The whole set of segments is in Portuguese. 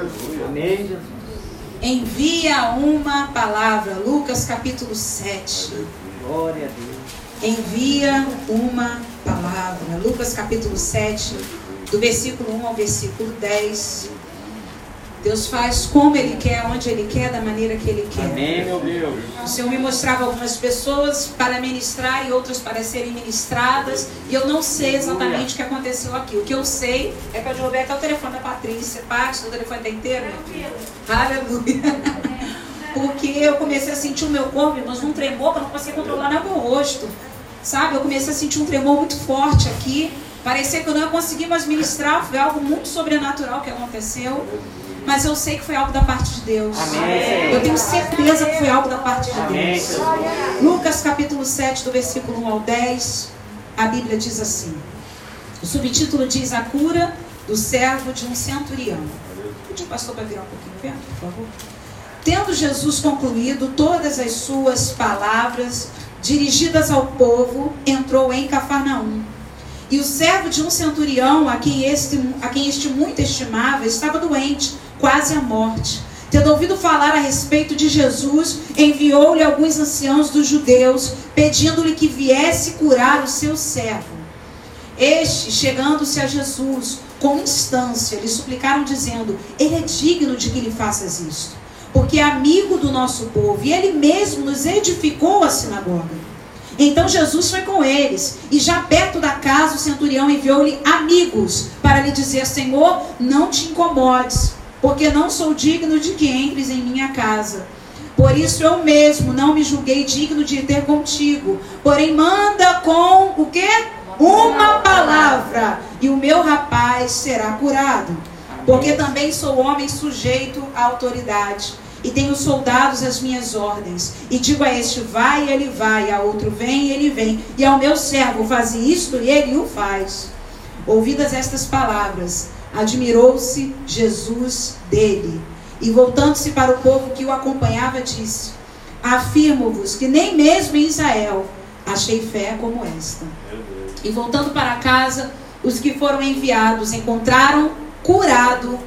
Amém, Jesus. Envia uma palavra. Lucas capítulo 7. Glória a Deus. Envia uma palavra. Lucas capítulo 7, do versículo 1 ao versículo 10. Deus faz como Ele quer, onde Ele quer, da maneira que Ele quer. Amém, meu Deus. O Senhor me mostrava algumas pessoas para ministrar e outras para serem ministradas. E eu não sei exatamente o que aconteceu aqui. O que eu sei é que eu derrubei até o telefone da Patrícia. Parte do telefone está inteiro, meu filho? Aleluia. Porque eu comecei a sentir o meu corpo, irmãos, um tremor que eu não conseguia controlar nem o meu rosto. Sabe? Eu comecei a sentir um tremor muito forte aqui. Parecia que eu não ia conseguir mais ministrar. Foi algo muito sobrenatural que aconteceu. Mas eu sei que foi algo da parte de Deus. Amém. Eu tenho certeza que foi algo da parte de Amém, Deus. Jesus. Lucas capítulo 7, do versículo 1 ao 10, a Bíblia diz assim. O subtítulo diz a cura do servo de um centurião. Pedi o pastor para virar um pouquinho perto, por favor. Tendo Jesus concluído todas as suas palavras dirigidas ao povo, entrou em Cafarnaum. E o servo de um centurião, a quem este, a quem este muito estimava, estava doente, quase à morte. Tendo ouvido falar a respeito de Jesus, enviou-lhe alguns anciãos dos judeus, pedindo-lhe que viesse curar o seu servo. Este, chegando-se a Jesus, com instância, lhe suplicaram, dizendo: Ele é digno de que lhe faças isto, porque é amigo do nosso povo, e ele mesmo nos edificou a sinagoga. Então Jesus foi com eles, e já perto da casa, o centurião enviou-lhe amigos para lhe dizer: Senhor, não te incomodes, porque não sou digno de que entres em minha casa. Por isso eu mesmo não me julguei digno de ter contigo. Porém, manda com o quê? Uma palavra, e o meu rapaz será curado. Porque também sou homem sujeito à autoridade. E tenho soldados às minhas ordens. E digo a este, vai, e ele vai. A outro, vem, e ele vem. E ao meu servo, faze isto, e ele o faz. Ouvidas estas palavras, admirou-se Jesus dele. E voltando-se para o povo que o acompanhava, disse: Afirmo-vos que nem mesmo em Israel achei fé como esta. E voltando para casa, os que foram enviados encontraram curado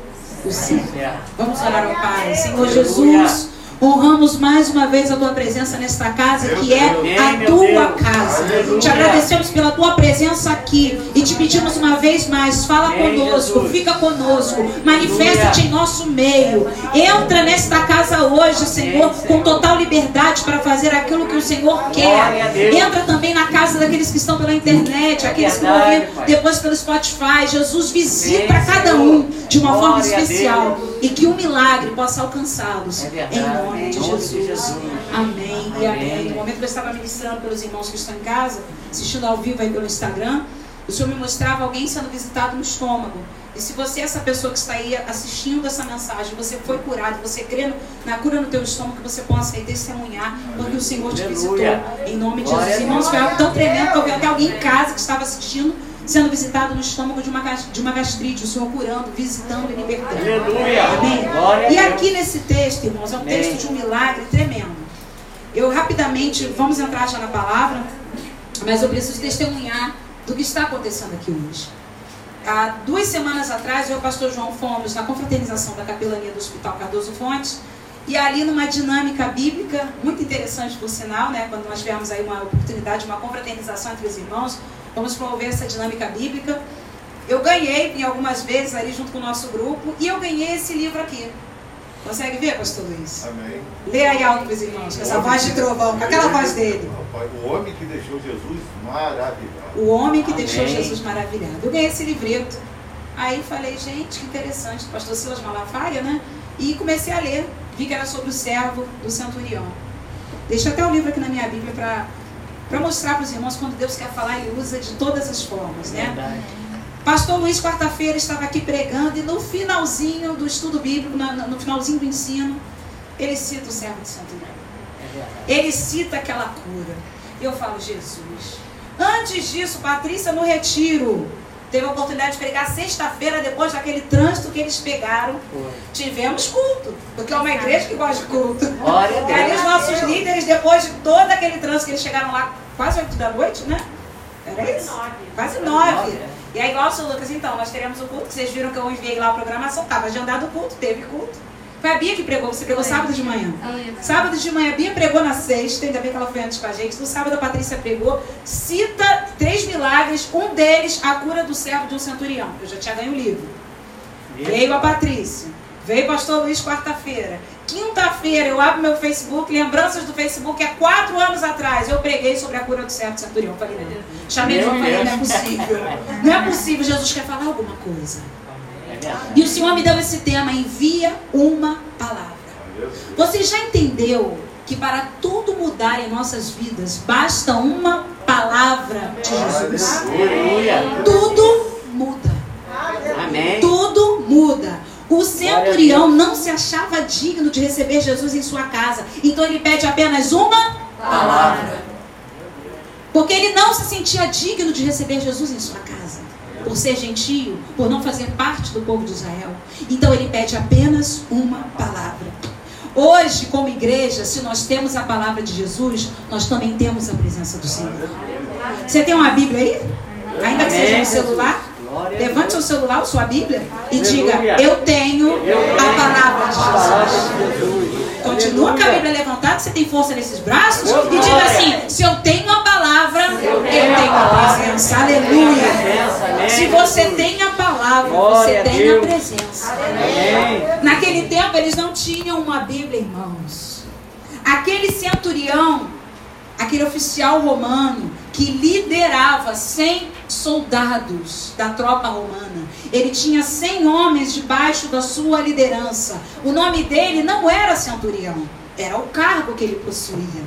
o servo. Vamos orar ao Pai. Senhor Jesus, honramos mais uma vez a tua presença nesta casa, que é a tua casa. Te agradecemos pela tua presença aqui e te pedimos uma vez mais, fala conosco, fica conosco, manifesta-te em nosso meio. Entra nesta casa hoje, Senhor, com total liberdade para fazer aquilo que o Senhor quer. Entra também na casa daqueles que estão pela internet, aqueles que vão ver depois pelo Spotify. Jesus visita cada um de uma forma especial e que o milagre possa alcançá-los. Em nome de Jesus. Amém e amém. No momento que eu estava ministrando pelos irmãos que estão em casa, assistindo ao vivo aí pelo Instagram, o Senhor me mostrava alguém sendo visitado no estômago. E se você é essa pessoa que está aí assistindo essa mensagem, você foi curado, você crê na cura no teu estômago, que você possa aí testemunhar porque o Senhor te visitou. Em nome de Jesus. Irmãos, foi algo tão tremendo que eu vi até alguém em casa que estava assistindo sendo visitado no estômago de uma, de uma gastrite, o Senhor curando, visitando e libertando. Aleluia. Amém? E aqui nesse texto, irmãos, é um Amém. texto de um milagre tremendo. Eu rapidamente, vamos entrar já na palavra, mas eu preciso testemunhar do que está acontecendo aqui hoje. Há duas semanas atrás, eu e o pastor João fomos na confraternização da capelania do Hospital Cardoso Fontes, e ali numa dinâmica bíblica, muito interessante por sinal, né, quando nós tivemos aí uma oportunidade, uma confraternização entre os irmãos, vamos promover essa dinâmica bíblica. Eu ganhei em algumas vezes ali junto com o nosso grupo, e eu ganhei esse livro aqui. Consegue ver, pastor Luiz? Amém. Lê aí alto para os irmãos, com essa voz de trovão, com aquela voz dele. O homem que deixou Jesus maravilhado. O homem que Amém. deixou Jesus maravilhado. Eu ganhei esse livreto. Aí falei, gente, que interessante, pastor Silas Malafaia, né? E comecei a ler. Vi que era sobre o servo do centurião. Deixa até o livro aqui na minha Bíblia para mostrar para os irmãos quando Deus quer falar, ele usa de todas as formas, né? Verdade. Pastor Luiz, quarta-feira, estava aqui pregando e no finalzinho do estudo bíblico, no finalzinho do ensino, ele cita o servo de centurião. É verdade. Ele cita aquela cura. Eu falo, Jesus. Antes disso, Patrícia, no retiro, teve a oportunidade de pregar sexta-feira, depois daquele trânsito que eles pegaram. Foi. Tivemos culto, porque é uma igreja que gosta de culto. Glória a E aí Deus. os nossos líderes, depois de todo aquele trânsito que eles chegaram lá, quase oito da noite, né? Era isso? Quase nove. E aí, igual o seu Lucas, então, nós teremos o culto, que vocês viram que eu enviei lá a programação, estava agendado o culto, teve culto. Foi a Bia que pregou, você pregou sábado de manhã. Sábado de manhã, a Bia pregou na sexta, ainda bem que ela foi antes com a gente. No sábado, a Patrícia pregou, cita três milagres, um deles, a cura do servo de um centurião. Eu já tinha ganho o livro. Veio a Patrícia, veio o pastor Luiz quarta-feira. Quinta-feira eu abro meu Facebook, lembranças do Facebook, há quatro anos atrás eu preguei sobre a cura do servo centurião. Falei, não. Chamei de falei, não é possível. Não é possível, Jesus quer falar alguma coisa. E o Senhor me deu esse tema, envia uma palavra. Você já entendeu que para tudo mudar em nossas vidas, basta uma palavra de Jesus? Tudo muda. Amém. Tudo muda. O centurião não se achava digno de receber Jesus em sua casa. Então ele pede apenas uma palavra. Porque ele não se sentia digno de receber Jesus em sua casa. Por ser gentio, por não fazer parte do povo de Israel. Então ele pede apenas uma palavra. Hoje, como igreja, se nós temos a palavra de Jesus, nós também temos a presença do Senhor. Você tem uma Bíblia aí? Ainda que seja no celular? Levante seu celular sua Bíblia e diga: Eu tenho a palavra de Jesus. Continua com a. Bíblia levantada, você tem força nesses braços. E diga assim: Se eu tenho a palavra, eu tenho a presença. Aleluia. Se você tem a palavra, você tem a presença. Naquele tempo eles não tinham uma Bíblia em mãos. Aquele centurião, aquele oficial romano que liderava 100 soldados da tropa romana, ele tinha 100 homens debaixo da sua liderança. O nome dele não era centurião, era o cargo que ele possuía.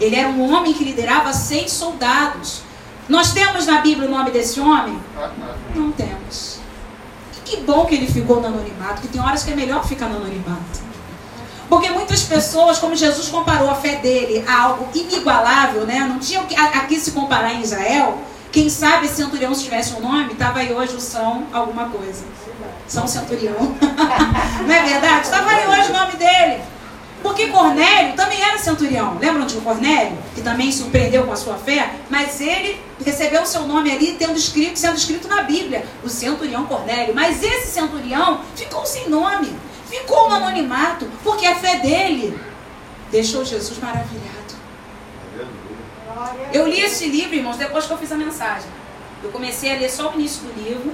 Ele era um homem que liderava 100 soldados. Nós temos na Bíblia o nome desse homem? Não temos. Que bom que ele ficou no anonimato, que tem horas que é melhor ficar no anonimato. Porque muitas pessoas, como Jesus comparou a fé dele a algo inigualável, né? Não tinha o que- a, a que se comparar em Israel. Quem sabe esse centurião, se tivesse um nome, estava aí hoje o São alguma coisa. São Centurião. Não é verdade? Estava aí hoje o nome dele. Porque Cornélio também era centurião. Lembram de Cornélio? Que também surpreendeu com a sua fé? Mas ele recebeu o seu nome ali tendo escrito, sendo escrito na Bíblia. O centurião Cornélio. Mas esse centurião ficou sem nome. Ficou no anonimato. Porque a fé dele deixou Jesus maravilhado. Eu li esse livro, irmãos, depois que eu fiz a mensagem. Eu comecei a ler só o início do livro.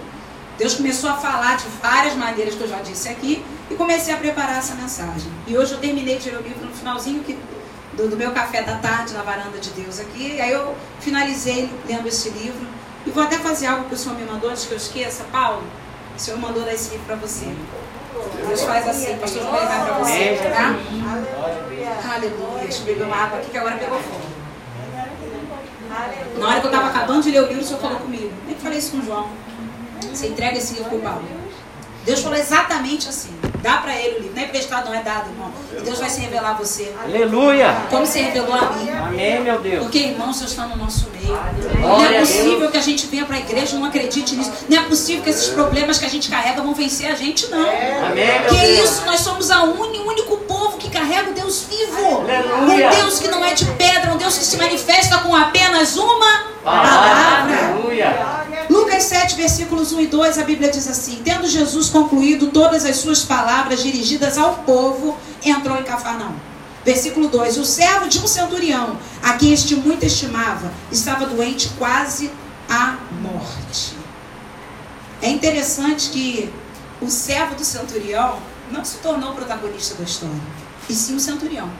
Deus começou a falar de várias maneiras que eu já disse aqui e comecei a preparar essa mensagem. E hoje eu terminei de ler o livro no finalzinho que- do, do meu café da tarde na varanda de Deus aqui. E aí eu finalizei lendo esse livro. E vou até fazer algo que o Senhor me mandou, antes que eu esqueça, Paulo. O Senhor mandou dar esse livro para você. Deus faz assim, pastor João vai levar para você, tá? Aleluia. Deixa eu beber uma água aqui que agora pegou fogo. Na hora que eu estava acabando de ler o livro, o Senhor falou comigo. Nem falei isso com o João. Você entrega esse livro para o Paulo. Deus falou exatamente assim. Dá para ele o livro. Não é emprestado, não é dado, irmão. E Deus vai se revelar a você. Aleluia. Como se revelou a mim. Amém, meu Deus. Porque, irmão, o Senhor está no nosso meio. Não Glória é possível Deus. que a gente venha para a igreja e não acredite nisso. Não é possível que esses problemas que a gente carrega vão vencer a gente, não. Amém, meu Que Deus. isso? Nós somos a uni- o único povo que carrega o Deus vivo. Aleluia. Um Deus que não é de pedra, um Deus que se manifesta com apenas uma Palavra. palavra. Aleluia. Lucas 7, versículos 1 e 2, a Bíblia diz assim: Tendo Jesus concluído todas as suas palavras dirigidas ao povo, entrou em Cafarnaum. Versículo 2: O servo de um centurião, a quem este muito estimava, estava doente quase à morte. É interessante que o servo do centurião não se tornou protagonista da história, e sim o centurião.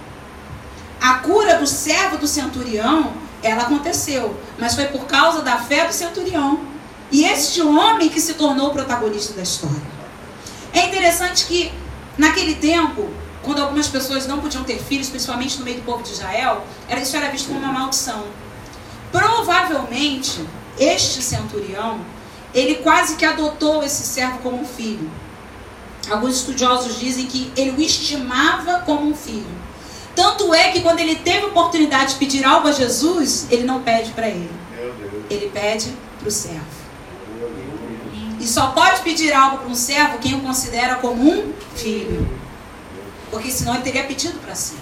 A cura do servo do centurião, ela aconteceu, mas foi por causa da fé do centurião. E este homem que se tornou o protagonista da história. É interessante que, naquele tempo, quando algumas pessoas não podiam ter filhos, principalmente no meio do povo de Israel, era, isso era visto como uma maldição. Provavelmente, este centurião, ele quase que adotou esse servo como um filho. Alguns estudiosos dizem que ele o estimava como um filho. Tanto é que quando ele teve a oportunidade de pedir algo a Jesus, ele não pede para ele. Ele pede para o servo. E só pode pedir algo para um servo quem o considera como um filho. Porque senão ele teria pedido para si.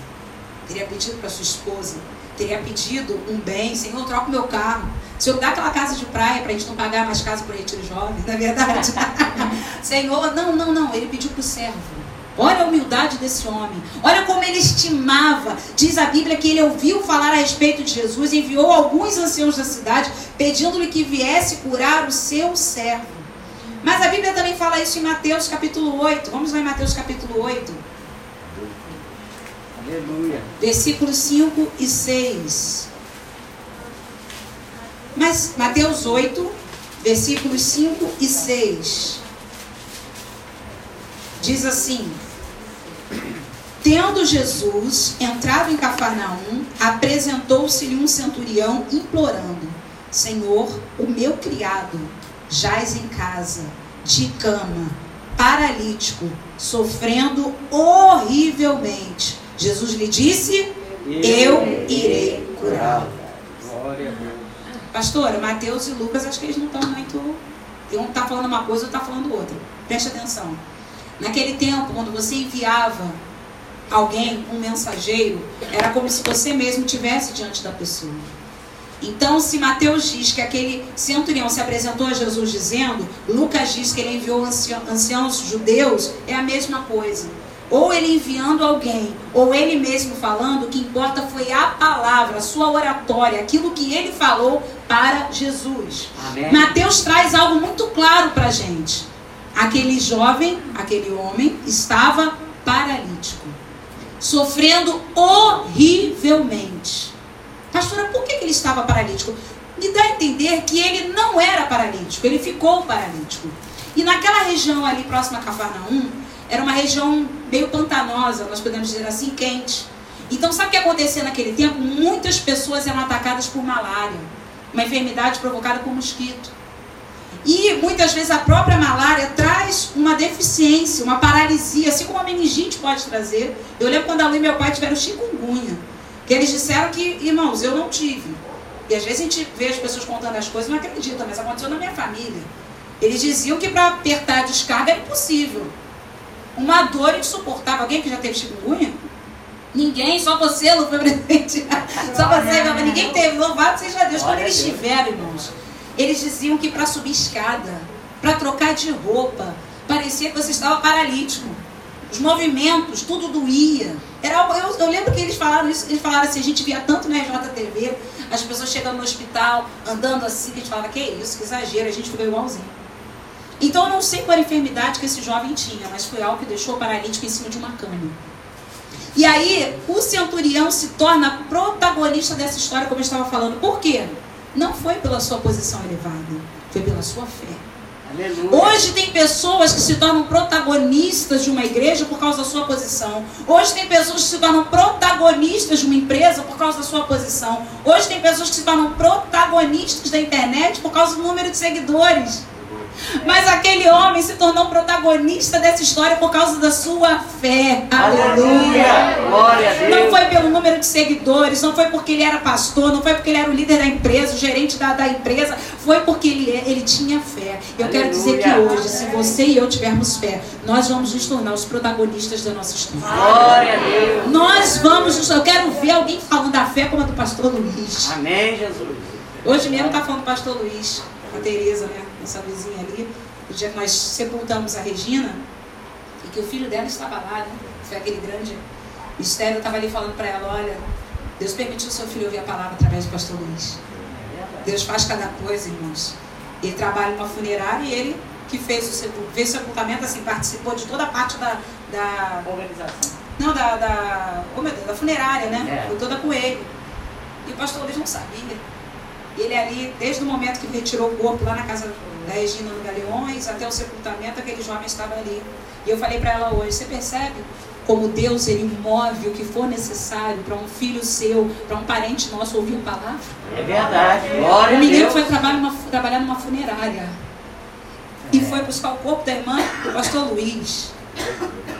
Teria pedido para sua esposa. Teria pedido um bem. Senhor, troca o meu carro. Senhor dá aquela casa de praia para a gente não pagar mais casa por retiro jovem, não é verdade? Senhor, não, não, não. Ele pediu para o servo. Olha a humildade desse homem. Olha como ele estimava. Diz a Bíblia que ele ouviu falar a respeito de Jesus, enviou alguns anciãos da cidade, pedindo-lhe que viesse curar o seu servo. Mas a Bíblia também fala isso em Mateus capítulo 8. Vamos lá em Mateus capítulo 8. Aleluia. Versículos 5 e 6. Mas Mateus 8, versículos 5 e 6. Diz assim: Tendo Jesus entrado em Cafarnaum, apresentou-se-lhe um centurião implorando: Senhor, o meu criado jaz em casa, de cama, paralítico, sofrendo horrivelmente. Jesus lhe disse: Eu irei curá-lo. Glória a Deus. Pastora, Mateus e Lucas, acho que eles não estão muito. Um está falando uma coisa, outro está falando outra. Preste atenção. Naquele tempo, quando você enviava alguém, um mensageiro, era como se você mesmo tivesse diante da pessoa. Então, se Mateus diz que aquele centurião se apresentou a Jesus dizendo, Lucas diz que ele enviou anciãos judeus, é a mesma coisa. Ou ele enviando alguém, ou ele mesmo falando, o que importa foi a palavra, a sua oratória, aquilo que ele falou para Jesus. Amém. Mateus traz algo muito claro para a gente. Aquele jovem, aquele homem, estava paralítico, sofrendo horrivelmente. Pastora, por que ele estava paralítico? Me dá a entender que ele não era paralítico, ele ficou paralítico. E naquela região ali próxima a Cafarnaum, era uma região meio pantanosa, nós podemos dizer assim, quente. Então, sabe o que acontecia naquele tempo? Muitas pessoas eram atacadas por malária, uma enfermidade provocada por mosquito. E muitas vezes a própria malária traz uma deficiência, uma paralisia, assim como a meningite pode trazer. Eu lembro quando a Lu e meu pai tiveram chikungunya, que eles disseram que, irmãos, eu não tive. E às vezes a gente vê as pessoas contando as coisas e não acredita, mas aconteceu na minha família. Eles diziam que para apertar a descarga era impossível. Uma dor insuportável. Alguém que já teve chikungunya? Ninguém, só você, Lu, foi presente. só você, mas ninguém teve. Louvado seja Deus. Quando eles tiveram, irmãos, eles diziam que para subir escada, para trocar de roupa, parecia que você estava paralítico. Os movimentos, tudo doía. Era, eu, eu lembro que eles falaram isso, eles falaram assim, a gente via tanto na RJTV, as pessoas chegando no hospital, andando assim, que a gente falava, que isso, que exagero, a gente ficou igualzinho. Então eu não sei qual era a enfermidade que esse jovem tinha, mas foi algo que deixou o paralítico em cima de uma cama. E aí o centurião se torna protagonista dessa história, como eu estava falando. Por quê? Não foi pela sua posição elevada, foi pela sua fé. Hoje tem pessoas que se tornam protagonistas de uma igreja por causa da sua posição. Hoje tem pessoas que se tornam protagonistas de uma empresa por causa da sua posição. Hoje tem pessoas que se tornam protagonistas da internet por causa do número de seguidores. Mas aquele homem se tornou protagonista dessa história por causa da sua fé. Aleluia. Glória a Deus. Não foi pelo número de seguidores, não foi porque ele era pastor, não foi porque ele era o líder da empresa, o gerente da, da empresa, foi porque ele, ele tinha fé. Eu quero dizer que Aleluia. hoje, se você e eu tivermos fé, nós vamos nos tornar os protagonistas da nossa história. Glória a Deus. Nós vamos, nos- eu quero ver alguém falando da fé como a do pastor Luiz. Amém, Jesus. Hoje mesmo está falando do pastor Luiz, a Tereza, né? Nossa vizinha ali. O dia que nós sepultamos a Regina, e que o filho dela estava lá, né? Foi aquele grande mistério. Eu estava ali falando para ela: olha, Deus permitiu o seu filho ouvir a palavra através do pastor Luiz. Deus faz cada coisa, irmãos. Ele trabalha numa funerária e ele que fez o sepul- fez o sepultamento, assim, participou de toda a parte da. da Organização. não, da, da, oh meu Deus, da funerária, né? É. Foi toda com ele. E o pastor Luiz não sabia. Ele ali, desde o momento que retirou o corpo lá na casa da Regina no Galeões, até o sepultamento, aquele jovem estava ali. E eu falei para ela hoje, você percebe como Deus ele move o que for necessário para um filho seu, para um parente nosso ouvir a palavra? É verdade. Glória O a menino Deus. foi trabalhar numa, trabalhar numa funerária. E foi buscar o corpo da irmã do pastor Luiz.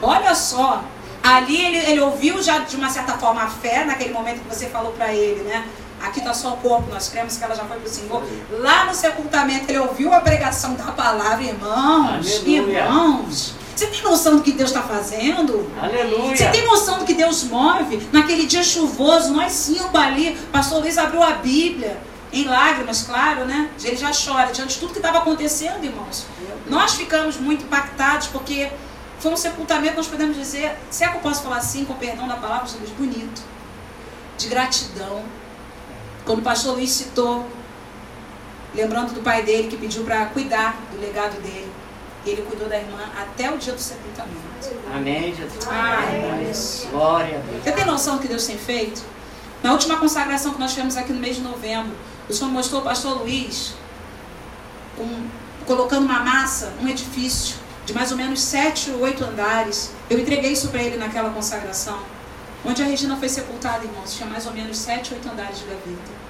Olha só. Ali ele, ele ouviu já de uma certa forma a fé, naquele momento que você falou para ele, né? Aqui está só o corpo, nós cremos que ela já foi para o Senhor. Lá no sepultamento ele ouviu a pregação da palavra, irmãos, Aleluia. irmãos. Você tem noção do que Deus está fazendo? Aleluia. Você tem noção do que Deus move? Naquele dia chuvoso, nós cinco ali, pastor Luiz abriu a Bíblia. em lágrimas, claro, né? Ele já chora diante de tudo que estava acontecendo, irmãos. Nós ficamos muito impactados porque foi um sepultamento, nós podemos dizer, se é que eu posso falar assim, com perdão da palavra, Jesus, bonito, de gratidão. Quando o pastor Luiz citou, lembrando do pai dele que pediu para cuidar do legado dele. Ele cuidou da irmã até o dia do sepultamento. Amém, Jesus. Ai, Deus. Glória a Deus. Você tem noção do que Deus tem feito? Na última consagração que nós tivemos aqui no mês de novembro, o Senhor mostrou o pastor Luiz um, colocando uma massa, um edifício de mais ou menos sete ou oito andares. Eu entreguei isso para ele naquela consagração. Onde a Regina foi sepultada, irmãos, tinha mais ou menos sete, oito andares de gaveta.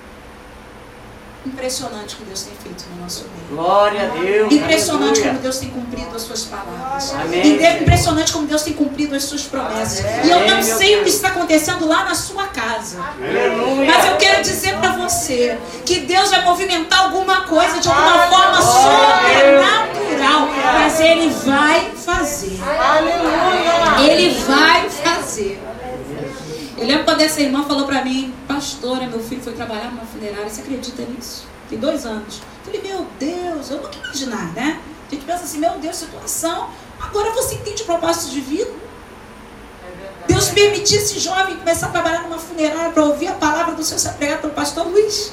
Impressionante o que Deus tem feito no nosso meio. Glória a Deus. Impressionante Aleluia. como Deus tem cumprido as suas palavras. Amém. Impressionante como Deus tem cumprido as suas promessas. E eu não Amém, sei o que está acontecendo lá na sua casa. Aleluia. Mas eu quero dizer para você que Deus vai movimentar alguma coisa de alguma forma sobrenatural. Mas Ele vai fazer. Ele vai fazer. Eu lembro quando essa irmã falou para mim, pastora, meu filho foi trabalhar numa funerária, você acredita nisso? Tem dois anos. Eu falei, meu Deus, eu nunca imaginar, né? A gente pensa assim, meu Deus, situação. Agora você entende o propósito de vida? Deus permitir esse jovem começar a trabalhar numa funerária para ouvir a palavra do Senhor ser pregada pelo pastor Luiz.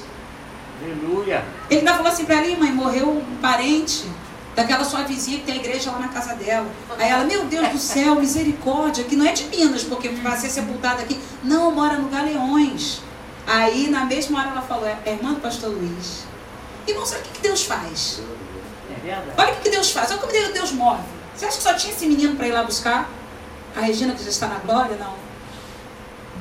Aleluia. Ele ainda falou assim para ali, mãe, morreu um parente daquela sua vizinha que tem a igreja lá na casa dela. Aí ela, meu Deus do céu, misericórdia, que não é de Minas, porque vai ser sepultada aqui. Não, mora no Galeões. Aí, na mesma hora, ela falou, é a irmã do pastor Luiz. Irmão, sabe o que que Deus faz? É. Olha o que que Deus faz, olha como Deus move. Você acha que só tinha esse menino para ir lá buscar? A Regina que já está na glória? Não.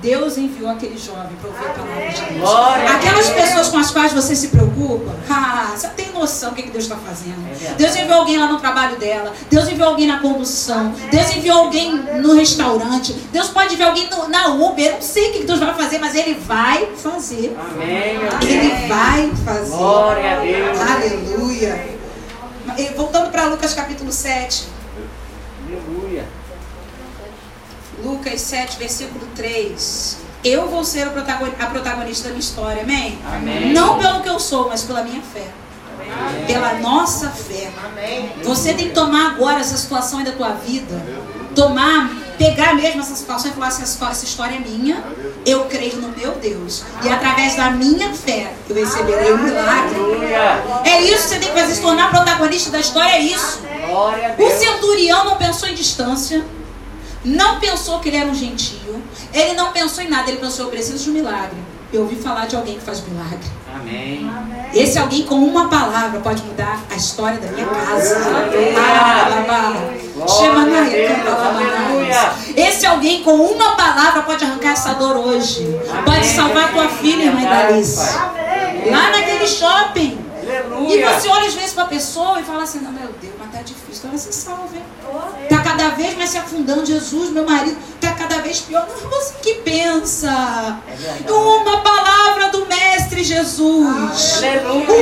Deus enviou aquele jovem para ouvir a palavra de Deus. Aquelas pessoas com as quais você se preocupa, ah, você tem noção do que, que Deus está fazendo. É. Deus enviou alguém lá no trabalho dela, Deus enviou alguém na condução, Deus enviou alguém no restaurante, Deus pode enviar alguém no- na Uber, eu não sei o que que Deus vai fazer, mas Ele vai fazer. Amém, Ele vai fazer. Glória a Deus. Aleluia. Voltando para Lucas capítulo 7. Aleluia. Lucas 7, versículo 3. Eu vou ser a protagoni- a protagonista da minha história, amém? Amém. Não pelo que eu sou, mas pela minha fé. Amém. Pela nossa fé. Você tem que tomar agora essa situação aí da tua vida. Tomar, pegar mesmo essa situação e falar assim, essa essa história é minha. Eu creio no meu Deus. E através da minha fé, eu receberei um milagre. É isso que você tem que fazer, se tornar protagonista da história, é isso. O centurião não pensou em distância, não pensou que ele era um gentio, ele não pensou em nada, ele pensou, eu preciso de um milagre. Eu ouvi falar de alguém que faz milagre. Amém. Esse alguém com uma palavra pode mudar a história da minha casa. Ah. Esse alguém com uma palavra pode arrancar essa dor hoje. Pode salvar tua filha, irmã Idalice. Lá naquele shopping. E Aleluia. você olha às vezes para a pessoa e fala assim, não, meu Deus, mas tá difícil, então ela se salva. Tá cada vez mais se afundando, Jesus, meu marido, tá cada vez pior. Não, você que pensa. É. Uma palavra do Mestre Jesus.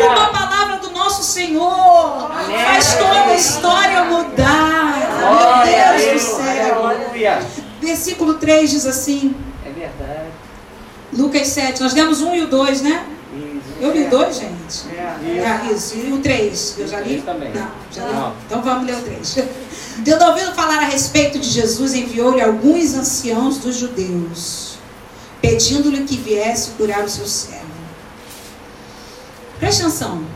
Uma palavra do nosso Senhor. Faz toda a história mudar. Meu Deus do céu. Versículo 3 diz assim, É verdade. Lucas 7, nós lemos um e o 2, né? Eu li 2, gente. Ah, isso. E o 3, eu já li? Três também. Não, já li. Não. Então vamos ler o 3. Tendo ouvido falar a respeito de Jesus, enviou-lhe alguns anciãos dos judeus, pedindo-lhe que viesse curar o seu servo. Preste atenção.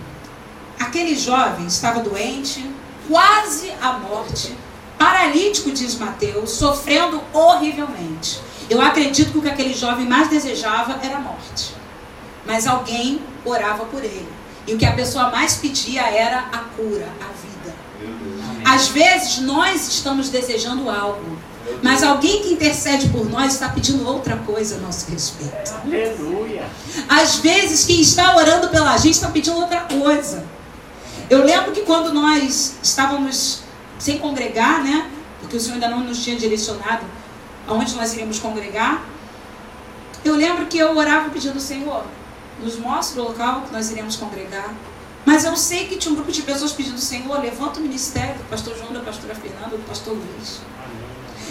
Aquele jovem estava doente, quase à morte, paralítico, diz Mateus, sofrendo horrivelmente. Eu acredito que o que aquele jovem mais desejava era a morte mas alguém orava por ele. E o que a pessoa mais pedia era a cura, a vida. Às vezes nós estamos desejando algo, mas alguém que intercede por nós está pedindo outra coisa a nosso respeito. Aleluia. Às vezes quem está orando pela gente está pedindo outra coisa. Eu lembro que quando nós estávamos sem congregar, né? Porque o Senhor ainda não nos tinha direcionado aonde nós iríamos congregar. Eu lembro que eu orava pedindo, Senhor, nos mostre o local que nós iremos congregar. Mas eu sei que tinha um grupo de pessoas pedindo, Senhor, levanta o ministério do pastor João, da pastora Fernanda, do pastor Luiz.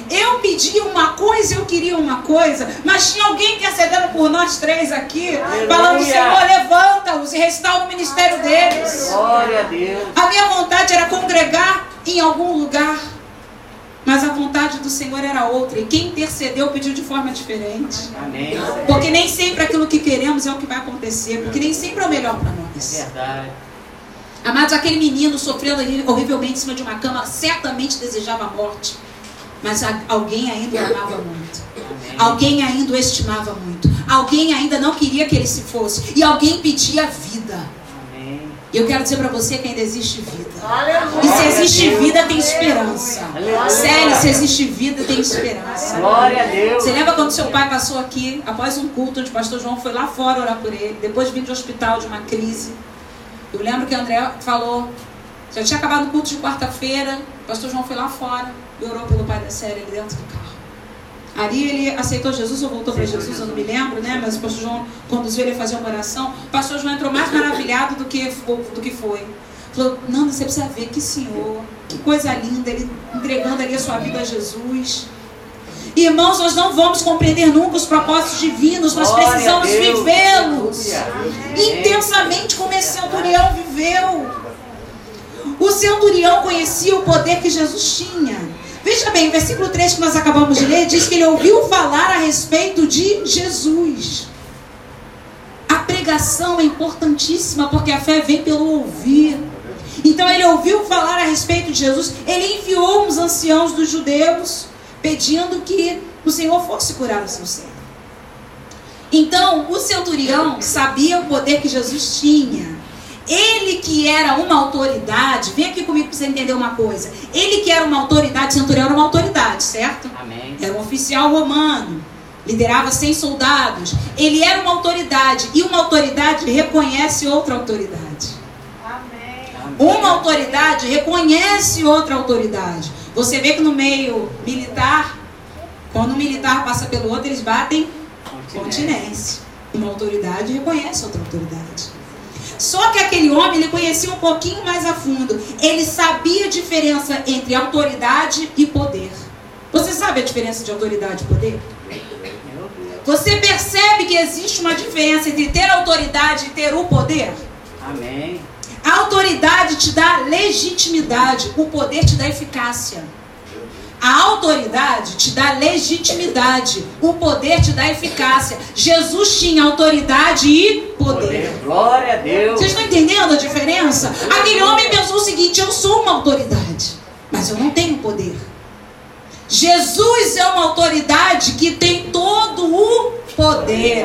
Eu pedi uma coisa, eu queria uma coisa, mas tinha alguém intercedendo por nós três aqui, falando: Senhor, levanta-os e restaura o ministério deles. Glória a Deus. A minha vontade era congregar em algum lugar, mas a vontade do Senhor era outra. E quem intercedeu pediu de forma diferente. Amém. Porque nem sempre aquilo que queremos é o que vai acontecer, porque nem sempre é o melhor para É nós. verdade. Amados, aquele menino sofrendo horrivelmente em cima de uma cama certamente desejava a morte, mas alguém ainda o amava muito. Amém. Alguém ainda o estimava muito. Alguém ainda não queria que ele se fosse. E alguém pedia vida. E eu quero dizer para você que ainda existe vida. E se existe vida, tem esperança. Sério, se existe vida, tem esperança. Glória a Deus. Você lembra quando seu pai passou aqui, após um culto, onde o pastor João foi lá fora orar por ele, depois de vir do hospital de uma crise? Eu lembro que o André falou, já tinha acabado o culto de quarta-feira, o pastor João foi lá fora e orou pelo pai da série ali dentro do carro. Ali ele aceitou Jesus ou voltou para Jesus, eu não me lembro, né? Mas o pastor João conduziu ele a fazer uma oração. O pastor João entrou mais maravilhado do que, do que foi. Falou, Nanda, você precisa ver que senhor, que coisa linda, ele entregando ali a sua vida a Jesus. Irmãos, nós não vamos compreender nunca os propósitos divinos, nós Glória precisamos vivê-los intensamente como esse centurião viveu. O centurião conhecia o poder que Jesus tinha. Veja bem, o versículo 3 que nós acabamos de ler diz que ele ouviu falar a respeito de Jesus. A pregação é importantíssima porque a fé vem pelo ouvir. Então ele ouviu falar a respeito de Jesus, ele enviou uns anciãos dos judeus pedindo que o Senhor fosse curar o seu servo. Então, o centurião sabia o poder que Jesus tinha. Ele que era uma autoridade, vem aqui comigo para você entender uma coisa. Ele que era uma autoridade, centurião era uma autoridade, certo? Amém. Era um oficial romano, liderava 100 soldados. Ele era uma autoridade e uma autoridade reconhece outra autoridade. Uma autoridade reconhece outra autoridade. Você vê que no meio militar, quando um militar passa pelo outro, eles batem continência. Uma autoridade reconhece outra autoridade. Só que aquele homem ele conhecia um pouquinho mais a fundo. Ele sabia a diferença entre autoridade e poder. Você sabe a diferença de autoridade e poder? Você percebe que existe uma diferença entre ter autoridade e ter o poder? Amém. A autoridade te dá legitimidade, o poder te dá eficácia. A autoridade te dá legitimidade, o poder te dá eficácia. Jesus tinha autoridade e poder. Glória a Deus. Vocês estão entendendo a diferença? Aquele homem pensou o seguinte: eu sou uma autoridade, mas eu não tenho poder. Jesus é uma autoridade que tem todo o poder.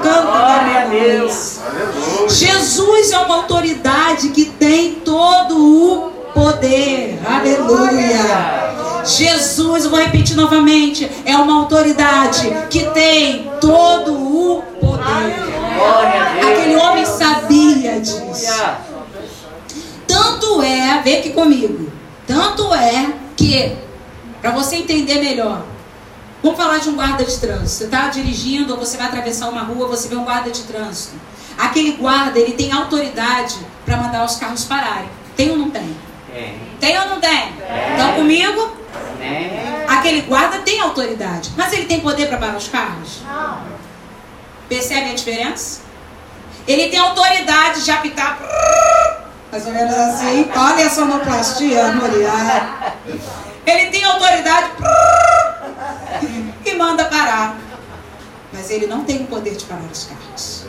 Glória a Deus. Aleluia. Jesus é uma autoridade que tem todo o poder. Aleluia. Jesus, eu vou repetir novamente, é uma autoridade que tem todo o Aquele homem sabia disso. Tanto é, vem aqui comigo. Tanto é que, para você entender melhor, vamos falar de um guarda de trânsito. Você está dirigindo ou você vai atravessar uma rua, você vê um guarda de trânsito. Aquele guarda, ele tem autoridade para mandar os carros pararem. Tem ou não tem? Tem. Tem ou não tem? Estão comigo? Amém. Aquele guarda tem autoridade, mas ele tem poder para parar os carros? Percebe a diferença? Ele tem autoridade de apitar. Mais ou menos assim. Olha a sonoplastia, Moriá. Ele tem autoridade e manda parar. Mas ele não tem o poder de parar os carros.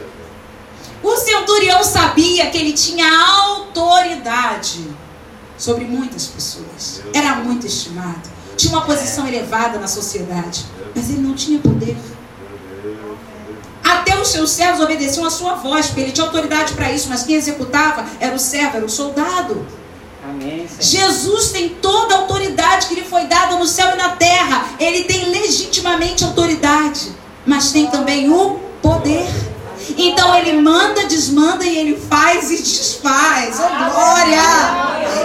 O centurião sabia que ele tinha autoridade sobre muitas pessoas. Era muito estimado. Tinha uma posição elevada na sociedade. Mas ele não tinha poder. Até os seus servos obedeciam a sua voz, porque ele tinha autoridade para isso, mas quem executava era o servo, era o soldado. Amém. Jesus tem toda a autoridade que lhe foi dada no céu e na terra. Ele tem legitimamente autoridade, mas tem também o poder. Então ele manda, desmanda e ele faz e desfaz. Oh glória!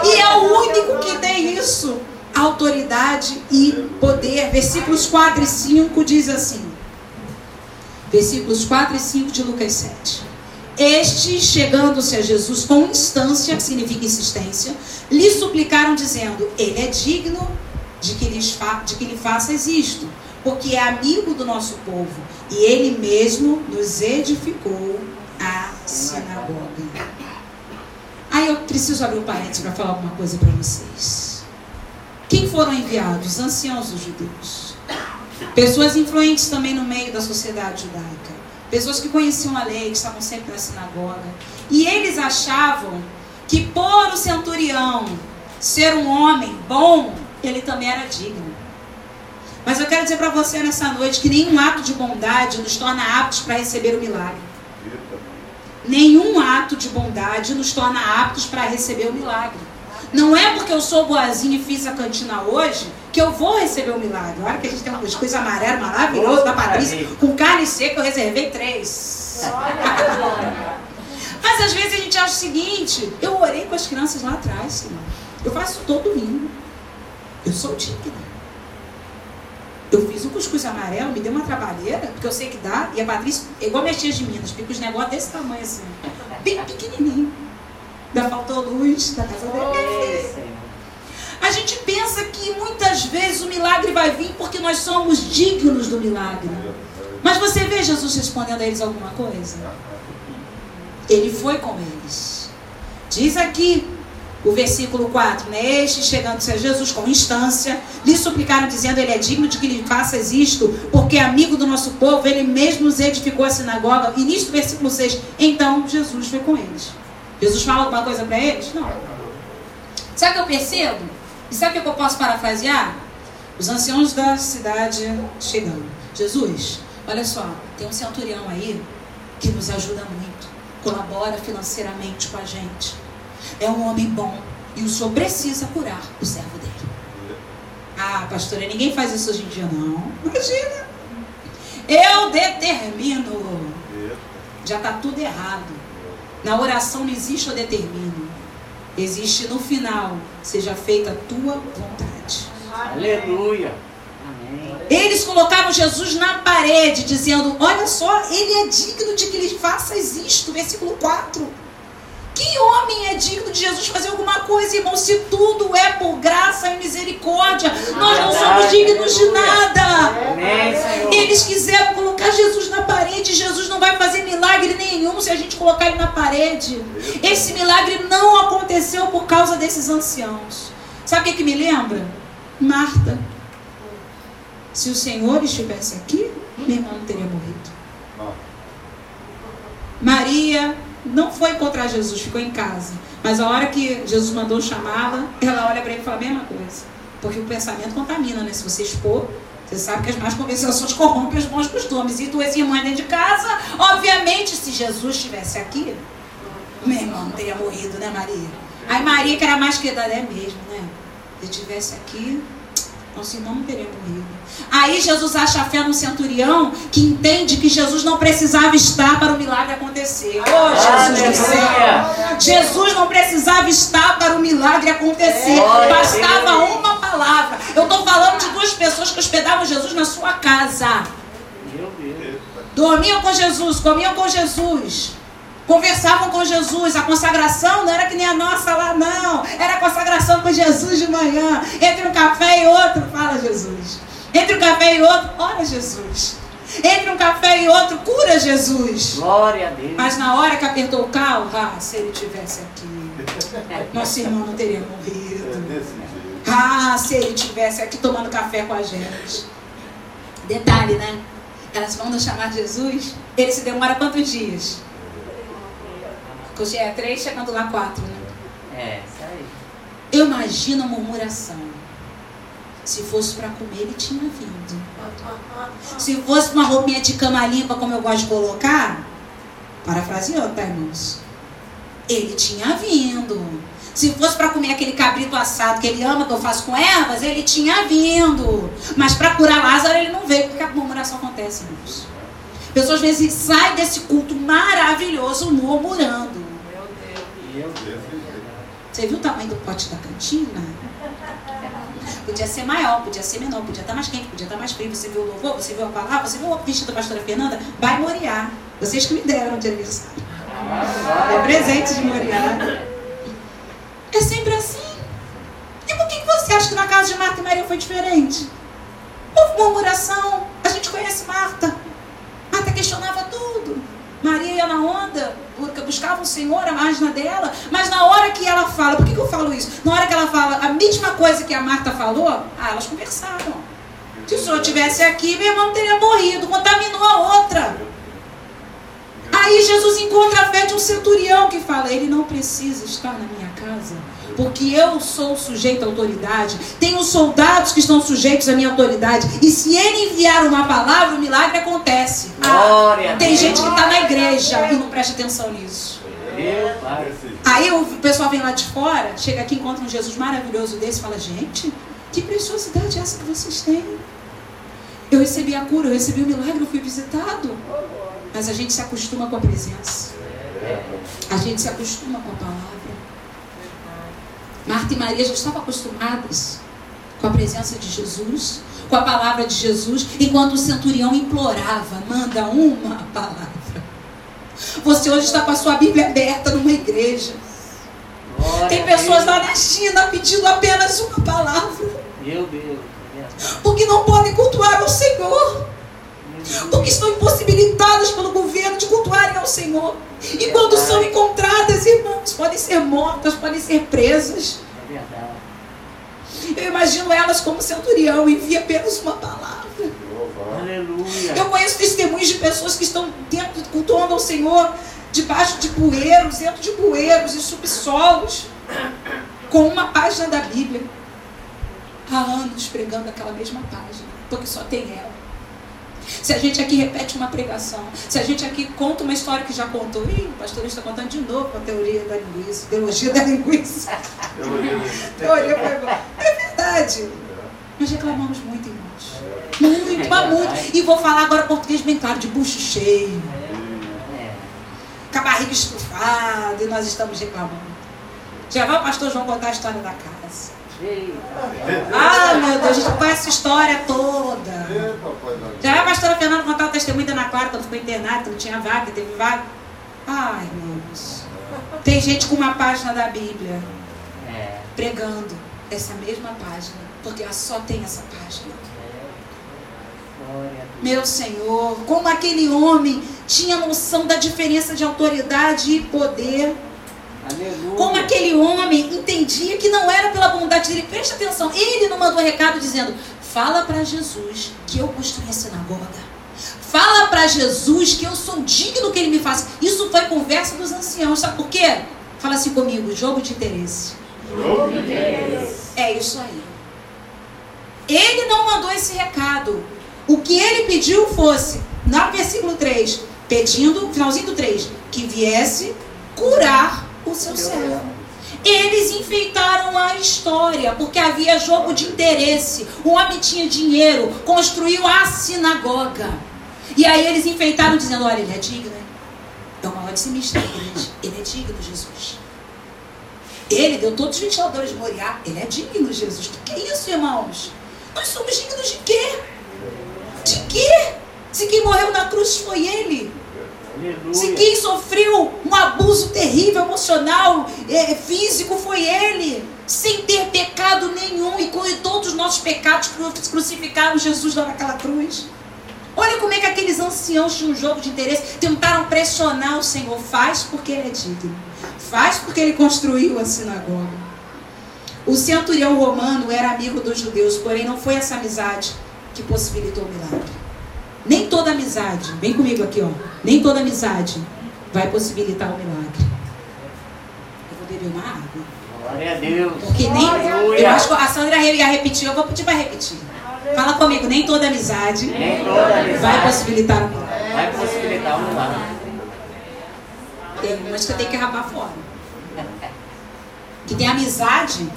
E é o único que tem isso. Autoridade e poder. Versículos 4 e 5 diz assim. Versículos 4 e 5 de Lucas 7. Estes, chegando-se a Jesus com instância, que significa insistência, lhe suplicaram, dizendo: Ele é digno de que, lhes de que lhe faças isto, porque é amigo do nosso povo, e ele mesmo nos edificou a sinagoga. Aí eu preciso abrir um parênteses para falar alguma coisa para vocês. Quem foram enviados? Os anciãos dos judeus. Pessoas influentes também no meio da sociedade judaica. Pessoas que conheciam a lei, que estavam sempre na sinagoga. E eles achavam que por o centurião ser um homem bom, ele também era digno. Mas eu quero dizer para você nessa noite que nenhum ato de bondade nos torna aptos para receber o milagre. Nenhum ato de bondade nos torna aptos para receber o milagre. Não é porque eu sou boazinha e fiz a cantina hoje que eu vou receber o milagre. Olha que a gente tem um coisa amarelo maravilhoso da Patrícia, com carne seca, eu reservei três. Mas às vezes a gente acha o seguinte: eu orei com as crianças lá atrás, Senhor. Eu faço todo domingo. Eu sou digna. Eu fiz o cuscuz amarelo, me deu uma trabalheira, porque eu sei que dá, e a Patrícia, é igual minhas tias de Minas, fica os negócios desse tamanho assim, bem pequenininho. Ainda faltou luz da casa dele. A gente pensa que muitas vezes o milagre vai vir porque nós somos dignos do milagre. Mas você vê Jesus respondendo a eles alguma coisa? Ele foi com eles. Diz aqui o versículo 4, né? Este chegando-se a Jesus com instância, lhe suplicaram, dizendo: Ele é digno de que lhe faças isto, porque é amigo do nosso povo, ele mesmo nos edificou a sinagoga. E nisto, versículo 6, então Jesus foi com eles. Jesus fala alguma coisa para eles? Não. Sabe o que eu percebo? E sabe o que eu posso parafrasear? Os anciãos da cidade chegando. Jesus, olha só, tem um centurião aí que nos ajuda muito, colabora financeiramente com a gente. É um homem bom e o senhor precisa curar o servo dele. Ah, pastora, ninguém faz isso hoje em dia, não. Imagina. Eu determino. Já está tudo errado. Na oração não existe eu determino. Existe no final, seja feita a tua vontade. Aleluia. Amém. Eles colocaram Jesus na parede, dizendo: Olha só, ele é digno de que lhe faças isto. Versículo 4. Que homem é digno de Jesus fazer alguma coisa, irmão? Se tudo é por graça e misericórdia, nós não somos dignos de nada. Eles quiseram colocar Jesus na parede. Jesus não vai fazer milagre nenhum se a gente colocar ele na parede. Esse milagre não aconteceu por causa desses anciãos. Sabe o que, que me lembra? Marta. Se o Senhor estivesse aqui, meu irmão não teria morrido. Maria não foi encontrar Jesus, ficou em casa. Mas a hora que Jesus mandou chamá-la, ela olha para ele e fala a mesma coisa. Porque o pensamento contamina, né? Se você expor, você sabe que as más conversações corrompem os bons costumes. E tuas irmãs dentro de casa, obviamente, se Jesus estivesse aqui, meu irmão teria morrido, né, Maria? Aí Maria, que era mais que é mesmo, né? Se estivesse aqui, irmão não teria morrido. Aí Jesus acha fé no centurião que entende que Jesus não precisava estar para o milagre acontecer. Oh, Jesus do céu! Jesus não precisava estar para o milagre acontecer. Bastava uma palavra. Eu estou falando de duas pessoas que hospedavam Jesus na sua casa. Dormiam com Jesus, comiam com Jesus. Conversavam com Jesus, a consagração não era que nem a nossa lá, não. Era a consagração com Jesus de manhã. Entre um café e outro, fala Jesus. Entre um café e outro, ora Jesus. Entre um café e outro, cura Jesus. Glória a Deus. Mas na hora que apertou o carro, ah, se ele tivesse aqui, nosso irmão não teria morrido. Ah, se ele tivesse aqui tomando café com a gente. Detalhe, né? Elas vão nos chamar Jesus. Ele se demora quantos dias? Hoje é três, chegando lá quatro, né? É, isso aí. Eu imagino a murmuração. Se fosse para comer, ele tinha vindo. Se fosse uma roupinha de cama limpa, como eu gosto de colocar, parafraseando, tá, irmãos? Ele tinha vindo. Se fosse para comer aquele cabrito assado que ele ama, que eu faço com ervas, ele tinha vindo. Mas para curar Lázaro, ele não veio, porque a murmuração acontece, irmãos. Pessoas às vezes saem desse culto maravilhoso murmurando. Você viu o tamanho do pote da cantina? Podia ser maior, podia ser menor, podia estar mais quente, podia estar mais frio. Você viu o louvor, você viu a palavra, você viu o vestido da pastora Fernanda? Vai Moriá. Vocês que me deram de aniversário. É presente de Moriá. É sempre assim. E por que você acha que na casa de Marta e Maria foi diferente? Houve murmuração. A gente conhece Marta. Marta questionava tudo. Maria ia na onda, porque buscava o Senhor, a máquina dela. Mas na hora que ela fala, por que, que eu falo isso? Na hora que ela fala a mesma coisa que a Marta falou, ah, elas conversaram. Se o senhor tivesse aqui, meu irmão teria morrido, contaminou a outra. Aí Jesus encontra a fé de um centurião que fala: Ele não precisa estar na minha casa, porque eu sou sujeito à autoridade. Tenho soldados que estão sujeitos à minha autoridade. E se ele enviar uma palavra, o milagre acontece. Ah, tem gente que está na igreja e não presta atenção nisso. Aí o pessoal vem lá de fora, chega aqui, encontra um Jesus maravilhoso desse e fala: Gente, que preciosidade é essa que vocês têm? Eu recebi a cura, eu recebi o milagre, eu fui visitado. Mas a gente se acostuma com a presença. A gente se acostuma com a palavra. Marta e Maria já estavam acostumadas com a presença de Jesus, com a palavra de Jesus, enquanto o centurião implorava: manda uma palavra. Você hoje está com a sua Bíblia aberta numa igreja. Tem pessoas lá na China pedindo apenas uma palavra. Meu Deus. Porque não podem cultuar ao Senhor. Porque estão impossibilitadas pelo governo de cultuarem ao Senhor. E quando são encontradas, irmãos, podem ser mortas, podem ser presas. Eu imagino elas como centurião, envia apenas uma palavra. Aleluia. Eu conheço testemunhos de pessoas que estão dentro, cultuando ao Senhor, debaixo de bueiros, dentro de bueiros e subsolos, com uma página da Bíblia há anos pregando aquela mesma página, porque só tem ela. Se a gente aqui repete uma pregação, se a gente aqui conta uma história que já contou, ih, o pastor está contando de novo a teoria da linguiça, teologia da linguiça. teoria foi bom. É verdade. Nós reclamamos muito, irmãos. Muito, mas muito. E vou falar agora português bem claro, de bucho cheio. Com a barriga estufada, e nós estamos reclamando. Já vai o pastor João contar a história da casa. Ah, meu Deus, a gente conhece a história toda. Já é a pastora Fernanda contar o testemunho da Ana Clara quando ficou internada, não tinha vaga, teve vaga. Ai, irmãos. Tem gente com uma página da Bíblia pregando essa mesma página, porque ela só tem essa página. Meu Senhor, como aquele homem tinha noção da diferença de autoridade e poder. Aleluia. Como aquele homem entendia que não era pela bondade dele. Presta atenção, ele não mandou recado dizendo: Fala para Jesus que eu construí a sinagoga. Fala para Jesus que eu sou digno que ele me faça. Isso foi conversa dos anciãos. Sabe por quê? Fala assim comigo: jogo de interesse. Jogo de interesse. É isso aí. Ele não mandou esse recado. O que ele pediu fosse, no versículo 3, pedindo, finalzinho do 3, que viesse curar o seu servo. Eles enfeitaram a história, porque havia jogo de interesse. O homem tinha dinheiro, construiu a sinagoga. E aí eles enfeitaram, dizendo: Olha, ele é digno. É uma hora de Ele é digno, Jesus. Ele deu todos os ventiladores de Moriá. Ele é digno, Jesus. O que é isso, irmãos? Nós somos dignos de quê? De quê? Se quem morreu na cruz foi ele. Se Aleluia. quem sofreu um abuso terrível emocional, é, físico, foi ele. Sem ter pecado nenhum. E com todos os nossos pecados cru- crucificaram Jesus lá naquela cruz. Olha como é que aqueles anciãos tinham um jogo de interesse. Tentaram pressionar o Senhor. Faz porque ele é digno. Faz porque ele construiu a sinagoga. O centurião romano era amigo dos judeus, porém não foi essa amizade que possibilitou o milagre. Nem toda amizade, vem comigo aqui, ó. Nem toda amizade vai possibilitar o milagre. Eu vou beber uma água. Glória a Deus. Porque nem. Aleluia. Eu acho que a Sandra ia repetir, eu vou pedir para repetir. Fala comigo, nem toda amizade Nem toda amizade vai possibilitar o milagre. vai possibilitar um milagre. Tem umas que eu tenho que rapar fora. Que tem amizade,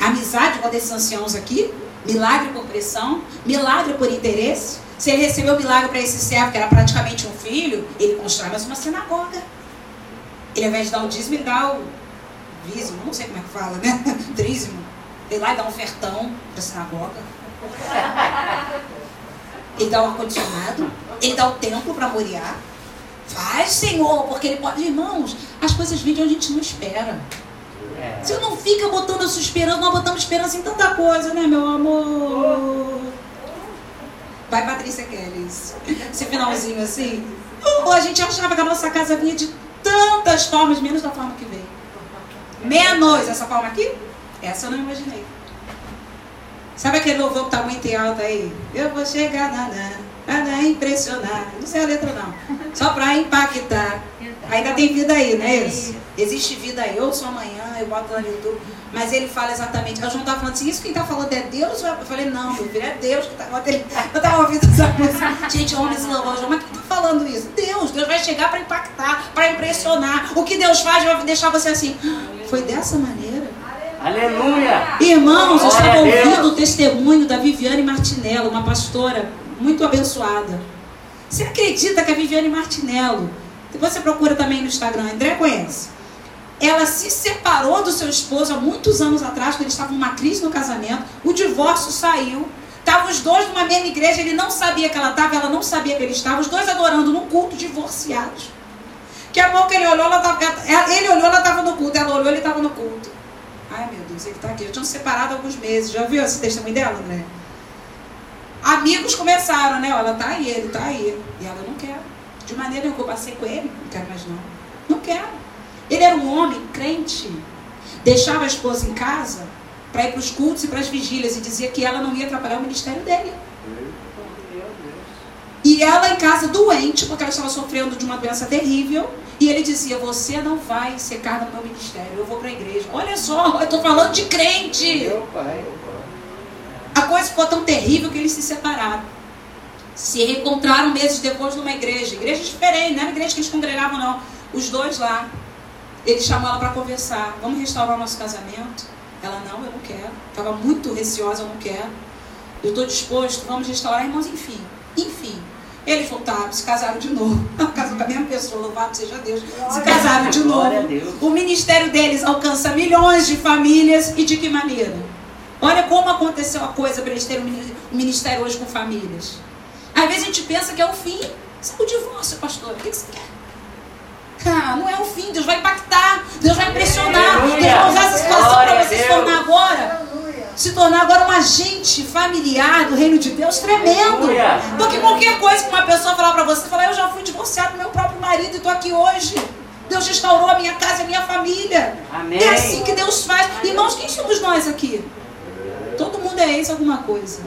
amizade com desses anciãos aqui, milagre por pressão, milagre por interesse. Se ele recebeu milagre para esse servo, que era praticamente um filho, ele constrói mais uma sinagoga. Ele, ao invés de dar o dízimo, ele dá o dízimo, não sei como é que fala, né? Trízimo. Ele lá dá um ofertão para a sinagoga. Ele dá o ar-condicionado, ele dá o templo para Moriá. Faz, Senhor, porque ele pode. Irmãos, as coisas vêm de onde a gente não espera. É. Você não fica botando a sua esperança, nós botamos esperança em tanta coisa, né, meu amor? Vai, Patrícia Kelly. Esse finalzinho assim. Oh, a gente achava que a nossa casa vinha de tantas formas, menos da forma que veio. Menos essa forma aqui? Essa eu não imaginei. Sabe aquele louvor que tá muito alto aí? Eu vou chegar na impressionar. Não sei a letra não. Só para impactar. Ainda tem vida aí, não é isso? Existe vida aí. Eu sou amanhã, eu boto lá no YouTube. Mas ele fala exatamente. A João tá falando assim, isso quem tá falando é Deus? Eu falei, não, meu filho, é Deus que tá falando. Ele, eu tava ouvindo essa música. Gente, homens louvor, João, mas quem tá falando isso? Deus, Deus vai chegar para impactar, para impressionar. O que Deus faz vai deixar você assim. Foi dessa maneira? Aleluia! Irmãos, eu estava ouvindo o testemunho da Viviane Martinello, uma pastora muito abençoada. Você acredita que a Viviane Martinello, você procura também no Instagram, André conhece. Ela se separou do seu esposo há muitos anos atrás, quando eles estavam numa crise no casamento. O divórcio saiu. Estavam os dois numa mesma igreja, ele não sabia que ela estava, ela não sabia que ele estava. Os dois adorando num culto, divorciados. Que a pouco ele olhou, ela tava, ele olhou, ela estava no culto. Ela olhou, ele estava no culto. Ai, meu Deus, ele está aqui. Já tinham se separado há alguns meses. Já ouviu esse testemunho dela, André? Amigos começaram, né? Ela tá aí, ele tá aí. E ela não quer. De maneira nenhuma, eu passei com ele. Não quero mais não. Não quero. Ele era um homem crente. Deixava a esposa em casa para ir para os cultos e para as vigílias e dizia que ela não ia atrapalhar o ministério dele. E ela em casa doente, porque ela estava sofrendo de uma doença terrível. E ele dizia: Você não vai secar no meu ministério, eu vou para a igreja. Olha só, eu estou falando de crente. Meu pai. A coisa ficou tão terrível que eles se separaram. Se reencontraram meses depois numa igreja. Igreja diferente, não era igreja que eles congregavam, não. Os dois lá. Ele chamou ela para conversar. Vamos restaurar o nosso casamento? Ela, não, eu não quero. Estava muito receosa, eu não quero. Eu estou disposto, vamos restaurar, irmãos, enfim. Enfim. Eles voltaram, se casaram de novo. Casam com a mesma pessoa, louvado seja Deus. Se casaram de novo. O ministério deles alcança milhões de famílias e de que maneira? Olha como aconteceu a coisa para eles terem um ministério hoje com famílias. Às vezes a gente pensa que é o fim. Isso é o divórcio, pastor. O que você quer? Cara, não é o fim. Deus vai impactar. Deus vai pressionar. Deus vai usar essa situação para você se tornar agora. Se tornar agora um agente familiar do reino de Deus tremendo. Aleluia. Porque qualquer coisa que uma pessoa falar para você, falar, eu já fui divorciado do meu próprio marido e estou aqui hoje. Deus restaurou a minha casa e a minha família. Amém. É assim que Deus faz. Irmãos, quem somos nós aqui? Todo mundo é ex alguma coisa.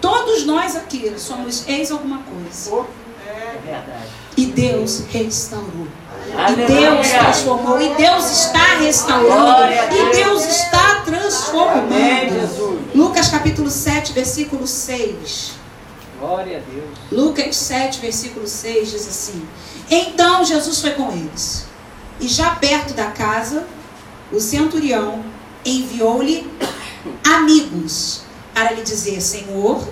Todos nós aqui somos ex alguma coisa. É verdade. E Deus restaurou. E. Deus transformou. E Deus está restaurando. E Deus. Está transformando. Lucas capítulo 7, versículo 6. Glória a Deus. Lucas 7, versículo 6 diz assim: Então Jesus foi com eles, e já perto da casa, o centurião enviou-lhe amigos para lhe dizer: Senhor,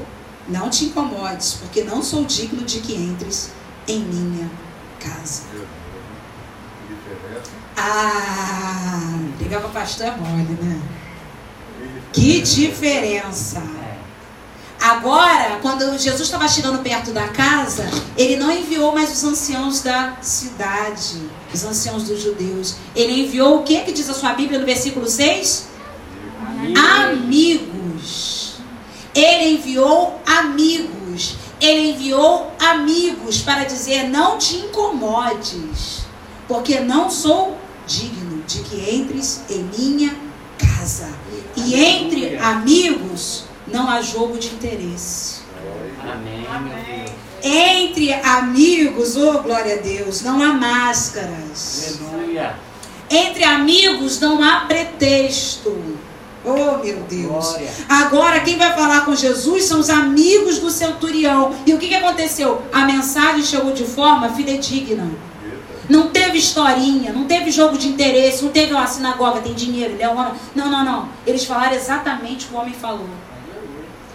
não te incomodes, porque não sou digno de que entres em minha casa. Ah, ligar para pastor mole, né? Que diferença! Agora, quando Jesus estava chegando perto da casa, ele não enviou mais os anciãos da cidade, os anciãos dos judeus. Ele enviou o que que diz a sua Bíblia no versículo 6? Amigos. Ele enviou amigos. Ele enviou amigos para dizer: Não te incomodes, porque não sou digno de que entres em minha casa. E entre amigos não há jogo de interesse. Amém. Entre amigos, oh glória a Deus, não há máscaras. Aleluia. Entre amigos não há pretexto. Oh meu Deus. Glória. Agora quem vai falar com Jesus são os amigos do centurião. E o que, que aconteceu? A mensagem chegou de forma fidedigna. Não teve historinha, não teve jogo de interesse, não teve uma sinagoga, tem dinheiro, ele é um homem. Não, não, não. Eles falaram exatamente o que o homem falou.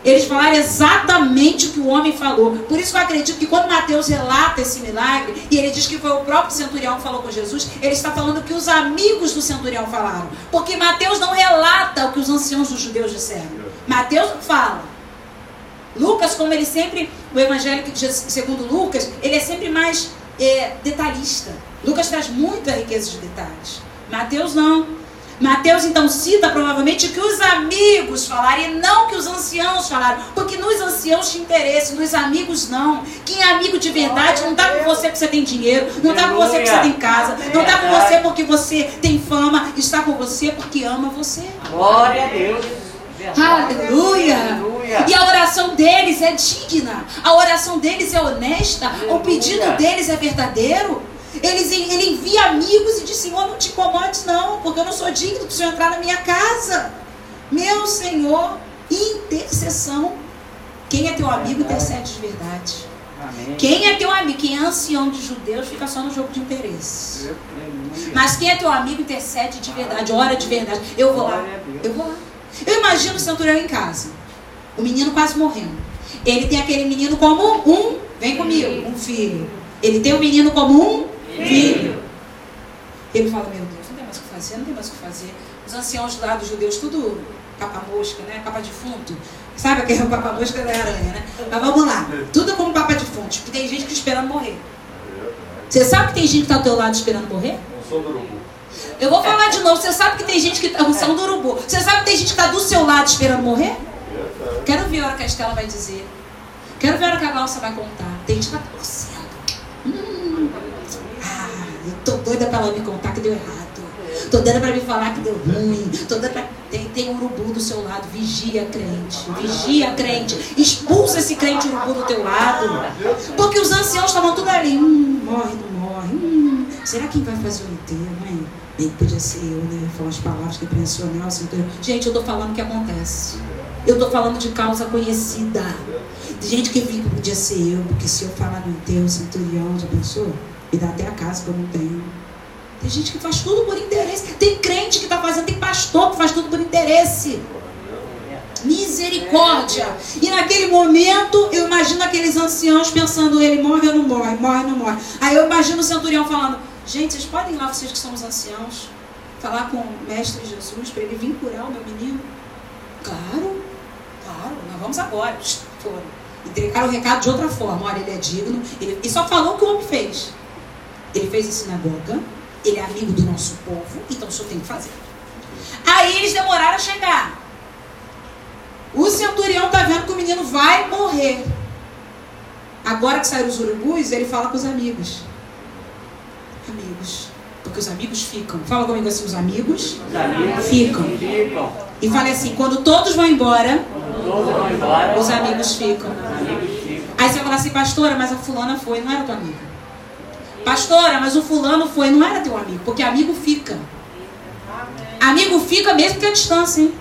Eles falaram exatamente o que o homem falou. Por isso eu acredito que quando Mateus relata esse milagre, e ele diz que foi o próprio centurião que falou com Jesus, ele está falando o que os amigos do centurião falaram. Porque Mateus não relata o que os anciãos dos judeus disseram. Mateus fala. Lucas, como ele sempre, o evangelho que- segundo Lucas, ele é sempre mais é, detalhista. Lucas traz muita riqueza de detalhes. Mateus não. Mateus então cita provavelmente que os amigos falaram e não que os anciãos falaram. Porque nos anciãos tinha interesse, nos amigos não. Quem é amigo de verdade não está com você porque você tem dinheiro, não está com você porque você tem casa, não está com você porque você tem fama, está com você porque ama você. Glória a Deus. Aleluia. Aleluia. E a oração deles é digna. A oração deles é honesta. Aleluia. O pedido deles é verdadeiro. Eles, ele envia amigos e diz: Senhor, não te incomodes, não, porque eu não sou digno de Senhor entrar na minha casa. Meu Senhor, intercessão. Quem é teu amigo intercede de verdade. Amém. Quem é teu amigo? Quem é ancião de judeus fica só no jogo de interesse. Mas quem é teu amigo intercede de verdade, ora de verdade. Eu vou lá. Eu vou lá. Eu imagino o centurião em casa. O menino quase morrendo. Ele tem aquele menino como um, vem comigo, um filho. Ele tem o um menino como um filho. Ele fala, meu Deus, não tem mais o que fazer, não tem mais o que fazer. Os anciãos lá dos judeus, tudo capa mosca, né? Capa defunto. Sabe aquele capa mosca da aranha, né? Mas vamos lá. Tudo como capa defunto. Porque tem gente que esperando morrer. Você sabe que tem gente que está ao teu lado esperando morrer? Não sou do urubu. Eu vou falar de novo. Você sabe que tem gente que está. São do urubu. Você sabe que tem gente que está do seu lado esperando morrer? Quero ver a hora que a Estela vai dizer. Quero ver a hora que a Glaucia vai contar. Tem gente que está torcendo. Hum. Tô doida para ela me contar que deu errado. Tô doida para me falar que deu ruim. Tô doida pra... tem, tem um urubu do seu lado. Vigia, crente. Vigia, crente. Expulsa esse crente urubu do teu lado. Porque os anciãos estavam tudo ali. Hum, morre, não morre. Hum, será quem vai fazer o enterro, hein? Que podia ser eu, né? Falar as palavras que impressionar o Gente, eu tô falando o que acontece. Eu tô falando de causa conhecida. De gente que fica, podia ser eu, porque se eu falar no enterro, centurião, já pensou? Me dá até a casa que eu não tenho. Tem gente que faz tudo por interesse. Tem crente que está fazendo, tem pastor que faz tudo por interesse. Misericórdia. E naquele momento, eu imagino aqueles anciãos pensando, ele morre ou não morre, morre ou não morre. Aí eu imagino o centurião falando, Gente, vocês podem ir lá, vocês que são os anciãos, falar com o Mestre Jesus para ele vir curar o meu menino? Claro, claro, nós vamos agora. Foram. Entregaram o recado de outra forma. Olha, ele é digno. Ele, e só falou o que o homem fez. Ele fez a sinagoga, ele é amigo do nosso povo, então o senhor tem que fazer. Aí eles demoraram a chegar. O centurião está vendo que o menino vai morrer. Agora que saíram os urubus, ele fala com os amigos amigos. Porque os amigos ficam. Fala comigo assim, os amigos, os amigos ficam. ficam. E fale assim, quando todos vão embora, todos vão embora os amigos ficam. Aí você vai falar assim, pastora, mas a fulana foi, não era tua amiga. Pastora, mas o fulano foi, não era teu amigo, porque amigo fica. Amigo fica mesmo que a distância, hein?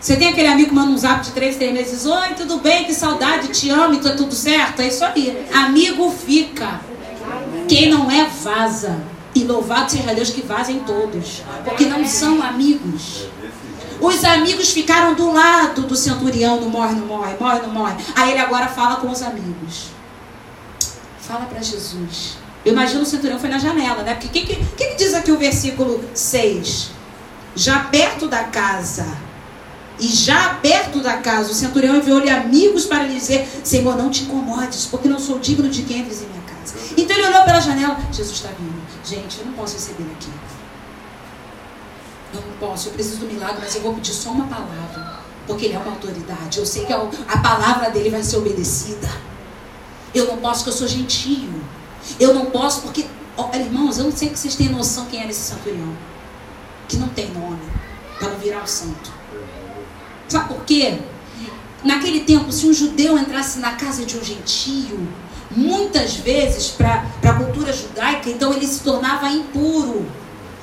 Você tem aquele amigo que manda um zap de três, três meses, oi, tudo bem, que saudade, te amo, tá tudo certo? É isso aí. Amigo fica. Quem não é, vaza. E louvado seja Deus que vazem todos. Porque não são amigos. Os amigos ficaram do lado do centurião, não morre, não morre, morre, não morre. Aí ele agora fala com os amigos. Fala para Jesus. Eu imagino o centurião foi na janela, né? Porque o que, que, que, diz aqui o versículo 6? Já perto da casa, e já perto da casa, o centurião enviou-lhe amigos para lhe dizer: Senhor, não te incomodes, porque não sou digno de que entres em minha então ele olhou pela janela, Jesus está vindo. Gente, eu não posso receber aqui. Eu não posso, eu preciso do milagre, mas eu vou pedir só uma palavra. Porque ele é uma autoridade. Eu sei que a palavra dele vai ser obedecida. Eu não posso, porque eu sou gentio. Eu não posso, porque, olha, irmãos, eu não sei que vocês têm noção quem era esse centurião. Que não tem nome. Para não virar o santo. Sabe por quê? Naquele tempo, se um judeu entrasse na casa de um gentio, muitas vezes para a cultura judaica, então ele se tornava impuro,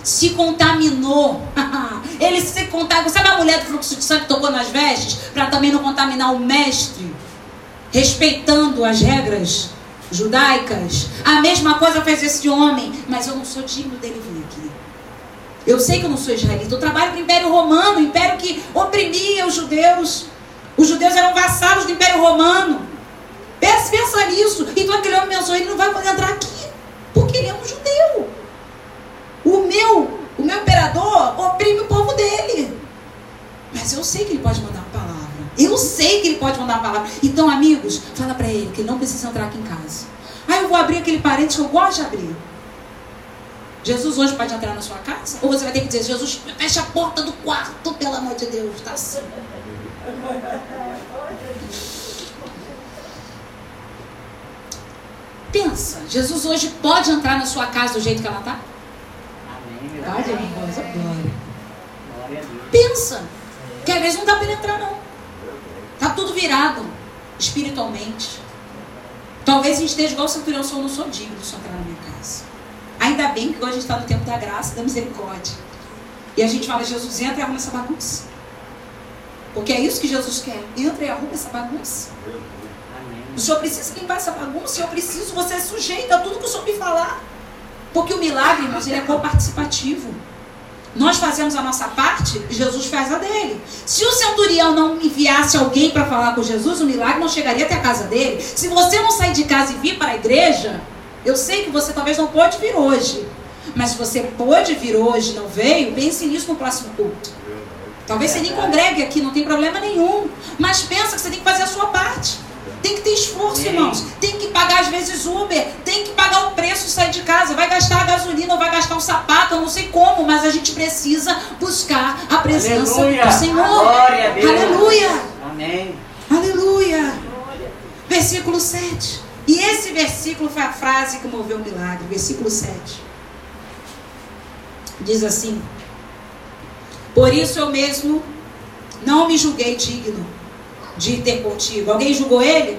se contaminou. ele se contaminou. Sabe a mulher do fluxo de sangue que tocou nas vestes para também não contaminar o mestre, respeitando as regras judaicas? A mesma coisa fez esse homem, mas eu não sou digno dele vir aqui. Eu sei que eu não sou israelita, eu trabalho para o Império Romano, o império que oprimia os judeus. Os judeus eram vassalos do Império Romano. Pensa, pensa nisso. Então aquele homem pensou, ele não vai poder entrar aqui, porque ele é um judeu. O meu, o meu imperador oprime o povo dele. Mas eu sei que ele pode mandar uma palavra. Eu sei que ele pode mandar uma palavra. Então, amigos, fala para ele que ele não precisa entrar aqui em casa. Ah, eu vou abrir aquele parente que eu gosto de abrir. Jesus hoje pode entrar na sua casa? Ou você vai ter que dizer, Jesus, fecha a porta do quarto, pelo amor de Deus, tá assim. Pensa, Jesus hoje pode entrar na sua casa do jeito que ela está? Amém, glória. Glória a Deus. Pensa, que às vezes não dá para ele entrar, não. Tá tudo virado, espiritualmente. Talvez a gente esteja igual o centurião, só eu não sou digno de entrar na minha casa. Ainda bem que hoje a gente está no tempo da graça da misericórdia. E a gente fala, Jesus, entra e arruma essa bagunça. Porque é isso que Jesus quer. Entra e arruma essa bagunça. Amém. O senhor precisa limpar essa bagunça, eu preciso, você é sujeito a tudo que o senhor me falar. Porque o milagre, irmãos, ele é coparticipativo. Nós fazemos a nossa parte Jesus faz a dele. Se o centurião não enviasse alguém para falar com Jesus, o milagre não chegaria até a casa dele. Se você não sair de casa e vir para a igreja, eu sei que você talvez não pode vir hoje. Mas se você pode vir hoje não veio, pense nisso no próximo culto. Talvez você nem congregue aqui, não tem problema nenhum. Mas pensa que você tem que fazer a sua parte. Tem que ter esforço, irmãos. Tem que pagar, às vezes, Uber. Tem que pagar o preço sair de casa. Vai gastar a gasolina ou vai gastar um sapato, eu não sei como, mas a gente precisa buscar a presença Aleluia. do Senhor. Glória a Deus. Aleluia. Amém. Aleluia. Versículo 7. E esse versículo foi a frase que moveu o milagre. Versículo 7. Diz assim: Por isso eu mesmo não me julguei digno de ter contigo. Alguém julgou ele?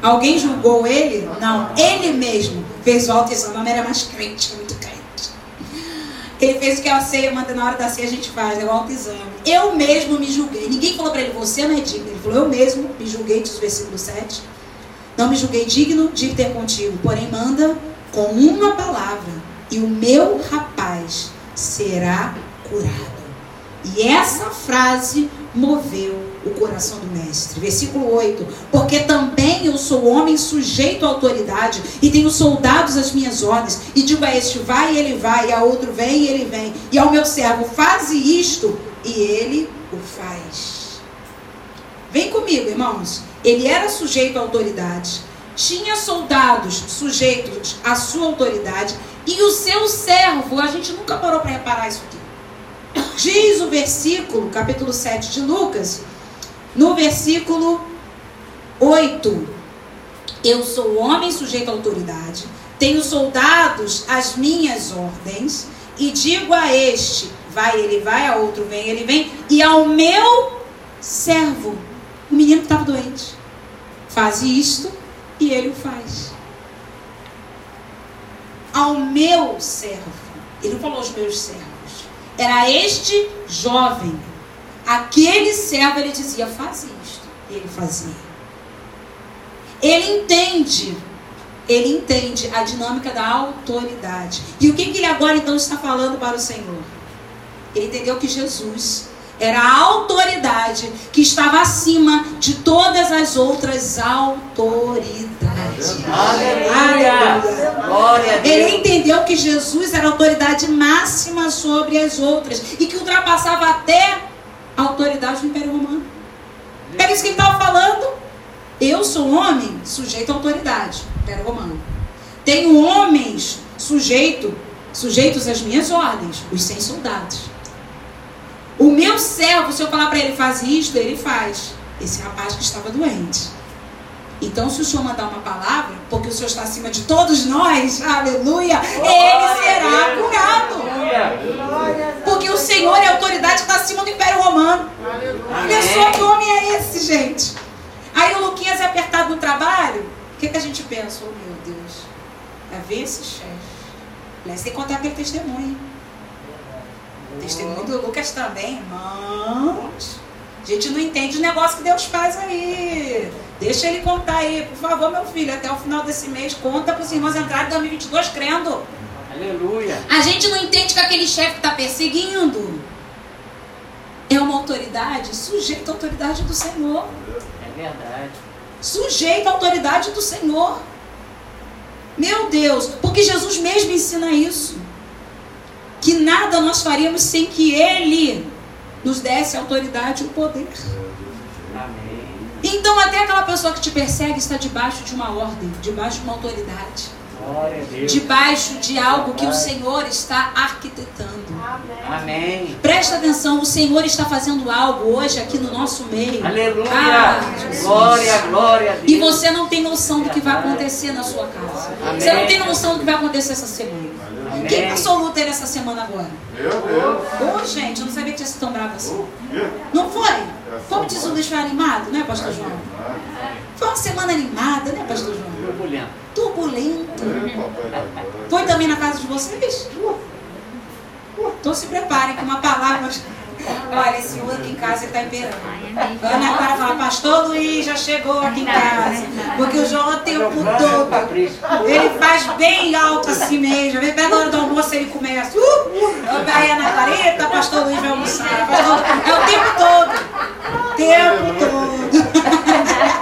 Alguém julgou ele? Não, ele mesmo fez o autoexame. A era mais crente, muito crente. Ele fez o que a ceia manda na hora da ceia a gente faz, é o autoexame. Eu mesmo me julguei. Ninguém falou para ele, você não é digno. Ele falou, eu mesmo me julguei, diz o versículo 7. Não me julguei digno de ter contigo, porém manda com uma palavra, e o meu rapaz será curado. E essa frase moveu o coração do mestre. Versículo 8: Porque também eu sou homem sujeito à autoridade, e tenho soldados às minhas ordens, e digo a este vai e ele vai, e a outro vem e ele vem, e ao meu servo faze isto, e ele o faz. Vem comigo, irmãos. Ele era sujeito à autoridade, tinha soldados sujeitos à sua autoridade, e o seu servo, a gente nunca parou para reparar isso aqui. Diz o versículo, capítulo 7 de Lucas, no versículo 8: Eu sou homem sujeito à autoridade, tenho soldados às minhas ordens, e digo a este: vai, ele vai, a outro vem, ele vem, e ao meu servo, o menino estava doente, faz isto e ele o faz. Ao meu servo, ele não falou aos meus servos, era este jovem, aquele servo, ele dizia: faz isto, e ele fazia. Ele entende, ele entende a dinâmica da autoridade. E o que, que ele agora então está falando para o Senhor? Ele entendeu que Jesus era a autoridade que estava acima de todas as outras autoridades. Aleluia. Glória a Deus. Ele entendeu que Jesus era a autoridade máxima sobre as outras e que ultrapassava até a autoridade do Império Romano. Era isso que ele estava falando. Eu sou homem sujeito à autoridade, Império Romano. Tenho homens sujeito, sujeitos às minhas ordens, os 100 soldados. O meu servo, se eu falar para ele faz isto, ele faz. Esse rapaz que estava doente. Então, se o Senhor mandar uma palavra, porque o Senhor está acima de todos nós, aleluia, ele será curado. Aleluia. Senhor é a autoridade que está acima do Império Romano. Pessoa, que homem é esse, gente? Aí o Luquinhas é apertado no trabalho. O que, que a gente pensa? Oh, meu Deus. Vai ver esse chefe. Aliás, tem que contar aquele testemunho. hein? O testemunho do Lucas também, irmãos. A gente não entende o negócio que Deus faz aí. Deixa ele contar aí, por favor, meu filho. Até o final desse mês, conta para os irmãos entrarem em 2022 crendo. Aleluia. A gente não entende que aquele chefe que está perseguindo é uma autoridade sujeita à autoridade do Senhor. É verdade. Sujeita à autoridade do Senhor. Meu Deus, porque Jesus mesmo ensina isso. Que nada nós faríamos sem que Ele nos desse a autoridade e o poder. Amém. Então, até aquela pessoa que te persegue está debaixo de uma ordem, debaixo de uma autoridade. Debaixo de algo que o Senhor está arquitetando. Amém. Presta atenção, o Senhor está fazendo algo hoje aqui no nosso meio. Aleluia. Ah, glória, glória. E você não tem noção do que vai acontecer na sua casa. Amém. Você não tem noção do que vai acontecer essa semana. Amém. Quem passou luta aí nessa semana agora? Meu Deus. Ô, gente, eu não sabia que tinha sido tão bravo assim. Não foi? Como diz o Luiz, foi animado, né, Pastor João? Foi uma semana animada, né, Pastor João? Turbulento. Turbulento. Glória. Foi também na casa de vocês? Então se preparem com uma palavra. Olha, esse outro aqui em casa ele está imperando. Ana Clara fala, Pastor Luiz já chegou aqui em casa. Porque o João o tempo todo. Patrícia. Ele faz bem alto assim mesmo. Aí Pega a hora do almoço ele começa. Uh! Aí a Ana Clarita, Pastor Luiz vai almoçar. Pastor... É o tempo todo. O tempo todo.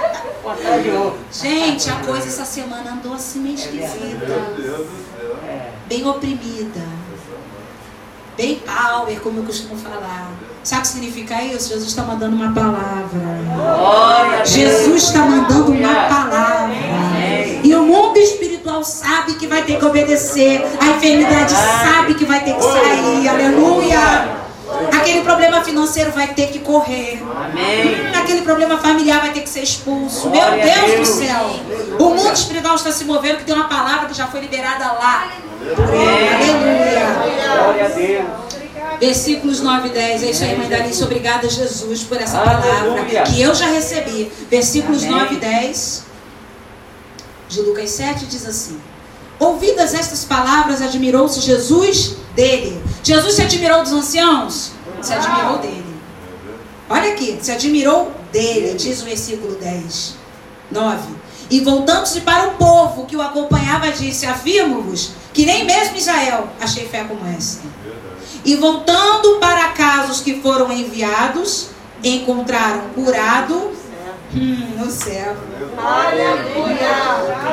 Gente, a coisa essa semana andou assim meio Meu esquisita. Deus do céu. É. Bem oprimida. Bem power, como eu costumo falar. Sabe o que significa isso? Jesus está mandando uma palavra. Jesus está mandando uma palavra. E o mundo espiritual sabe que vai ter que obedecer. A enfermidade sabe que vai ter que sair. Aleluia. Aquele problema financeiro vai ter que correr. Amém. Aquele problema familiar vai ter que ser expulso. Meu Glória a Deus do Deus. céu. O mundo espiritual está se movendo, que tem uma palavra que já foi liberada lá. Aleluia. Glória a Deus. Versículos 9 e 10. É isso aí, mãe Dalice. Obrigada, Jesus, por essa Aleluia. palavra que eu já recebi. Versículos Amém. 9 e 10 de Lucas 7 diz assim: Ouvidas estas palavras, admirou-se Jesus dele. Jesus se admirou dos anciãos? Se admirou dele. Olha aqui, se admirou dele, diz o versículo 10. 9. E voltando-se para o povo que o acompanhava, disse: Afirmo-vos que nem mesmo Israel achei fé como essa. E voltando para casa os que foram enviados, encontraram curado hum, no céu.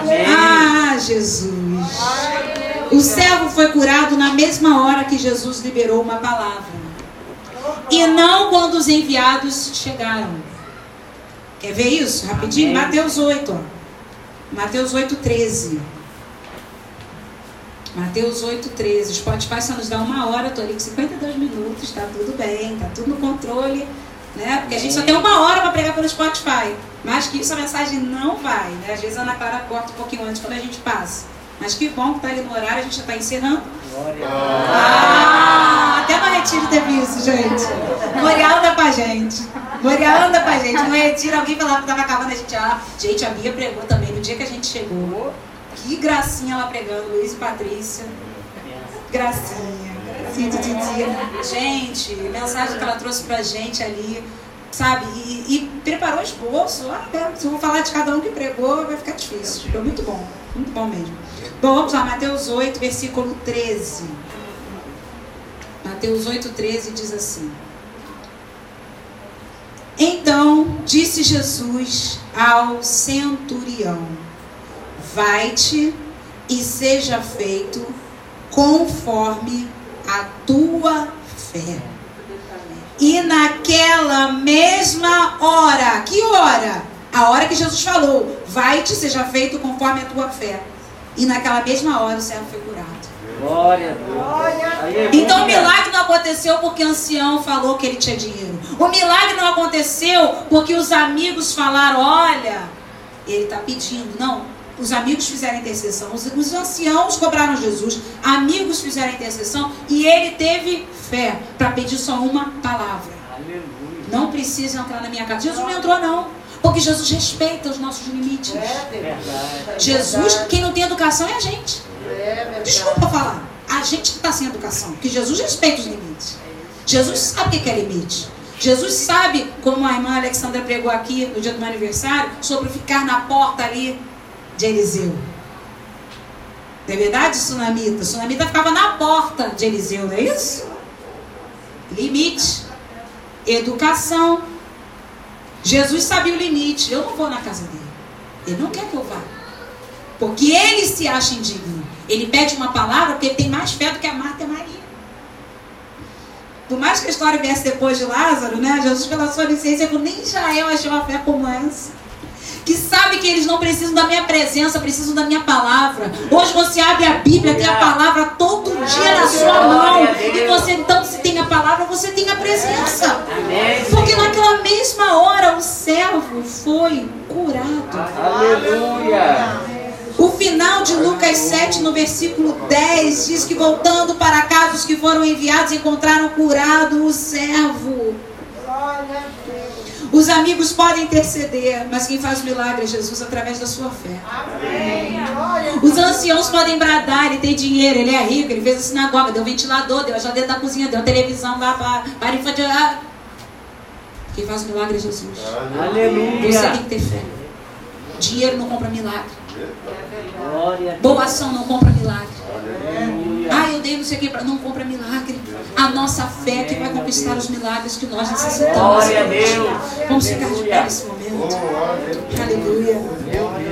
Amém. Ah, Jesus. O servo foi curado na mesma hora que Jesus liberou uma palavra. E não quando os enviados chegaram. Quer ver isso? Rapidinho? Amém. Mateus 8. Ó. Mateus 8, 13. Mateus 8, 13. O Spotify só nos dá uma hora, estou ali com 52 minutos, tá tudo bem, tá tudo no controle. Né? Porque a gente só tem uma hora para pregar pelo Spotify. Mais que isso a mensagem não vai. Né? Às vezes a Ana Clara corta um pouquinho antes quando a gente passa. Mas que bom que tá ali no horário, a gente já está encerrando. Glória Ah, até no retiro teve isso, gente. Morial anda com a gente. Morial anda com a gente. No retiro, alguém falava que tava acabando, a gente, ah, gente, a Bia pregou também no dia que a gente chegou. Que gracinha ela pregando, Luiz e Patrícia. Gracinha. Gente, mensagem que ela trouxe pra gente ali, sabe? E, e preparou esboço. Ah, é, se eu vou falar de cada um que pregou, vai ficar difícil. Foi muito bom. Muito bom mesmo. Bom, vamos lá, Mateus 8, versículo 13. Mateus 8, 13 diz assim. Então disse Jesus ao centurião: Vai-te e seja feito conforme a tua fé. E naquela mesma hora, que hora? A hora que Jesus falou: Vai-te, seja feito conforme a tua fé. E naquela mesma hora o servo foi curado. Glória a Deus. Aleluia. Então o milagre não aconteceu porque o ancião falou que ele tinha dinheiro. O milagre não aconteceu porque os amigos falaram: olha, ele está pedindo. Não, os amigos fizeram intercessão. Os, os anciãos cobraram Jesus, amigos fizeram intercessão e ele teve fé para pedir só uma palavra. Aleluia. Não precisa entrar na minha casa. Jesus não entrou, não. Porque Jesus respeita os nossos limites. Verdade. Jesus, quem não tem educação é a gente. Desculpa falar. A gente que está sem educação. Porque Jesus respeita os limites. Jesus sabe o que é limite. Jesus sabe, como a irmã Alexandra pregou aqui no dia do meu aniversário, sobre ficar na porta ali de Eliseu. Não é verdade, Sunamita? Sunamita ficava na porta de Eliseu, não é isso? Limite. Educação. Jesus sabia o limite. Eu não vou na casa dele. Ele não quer que eu vá. Porque ele se acha indigno. Ele pede uma palavra porque ele tem mais fé do que a Marta e a Maria. Por mais que a história viesse depois de Lázaro, né? Jesus, pela sua licença, nem Israel achou uma fé como essa. Que sabe que eles não precisam da minha presença, precisam da minha palavra. Hoje você abre a Bíblia, tem a palavra todo dia na sua mão. E você então, se tem a palavra, você tem a presença. Porque naquela mesma hora o servo foi curado. Aleluia. O final de Lucas 7, no versículo 10, diz que voltando para casa, os que foram enviados encontraram curado o servo. Os amigos podem interceder, mas quem faz o milagre é Jesus através da sua fé. Os anciãos podem bradar, ele tem dinheiro, ele é rico, ele fez a sinagoga, deu ventilador, deu a geladeira da cozinha, deu televisão lá para, para infantil. Ah. Quem faz o milagre é Jesus. Você Aleluia. tem que ter fé. Dinheiro não compra milagre. Glória a Deus. Boa ação não compra milagre. Aleluia. Ah, eu dei não compra milagre. A nossa fé que vai conquistar os milagres que nós necessitamos. Glória a Deus. Vamos ficar de pé nesse momento. Aleluia.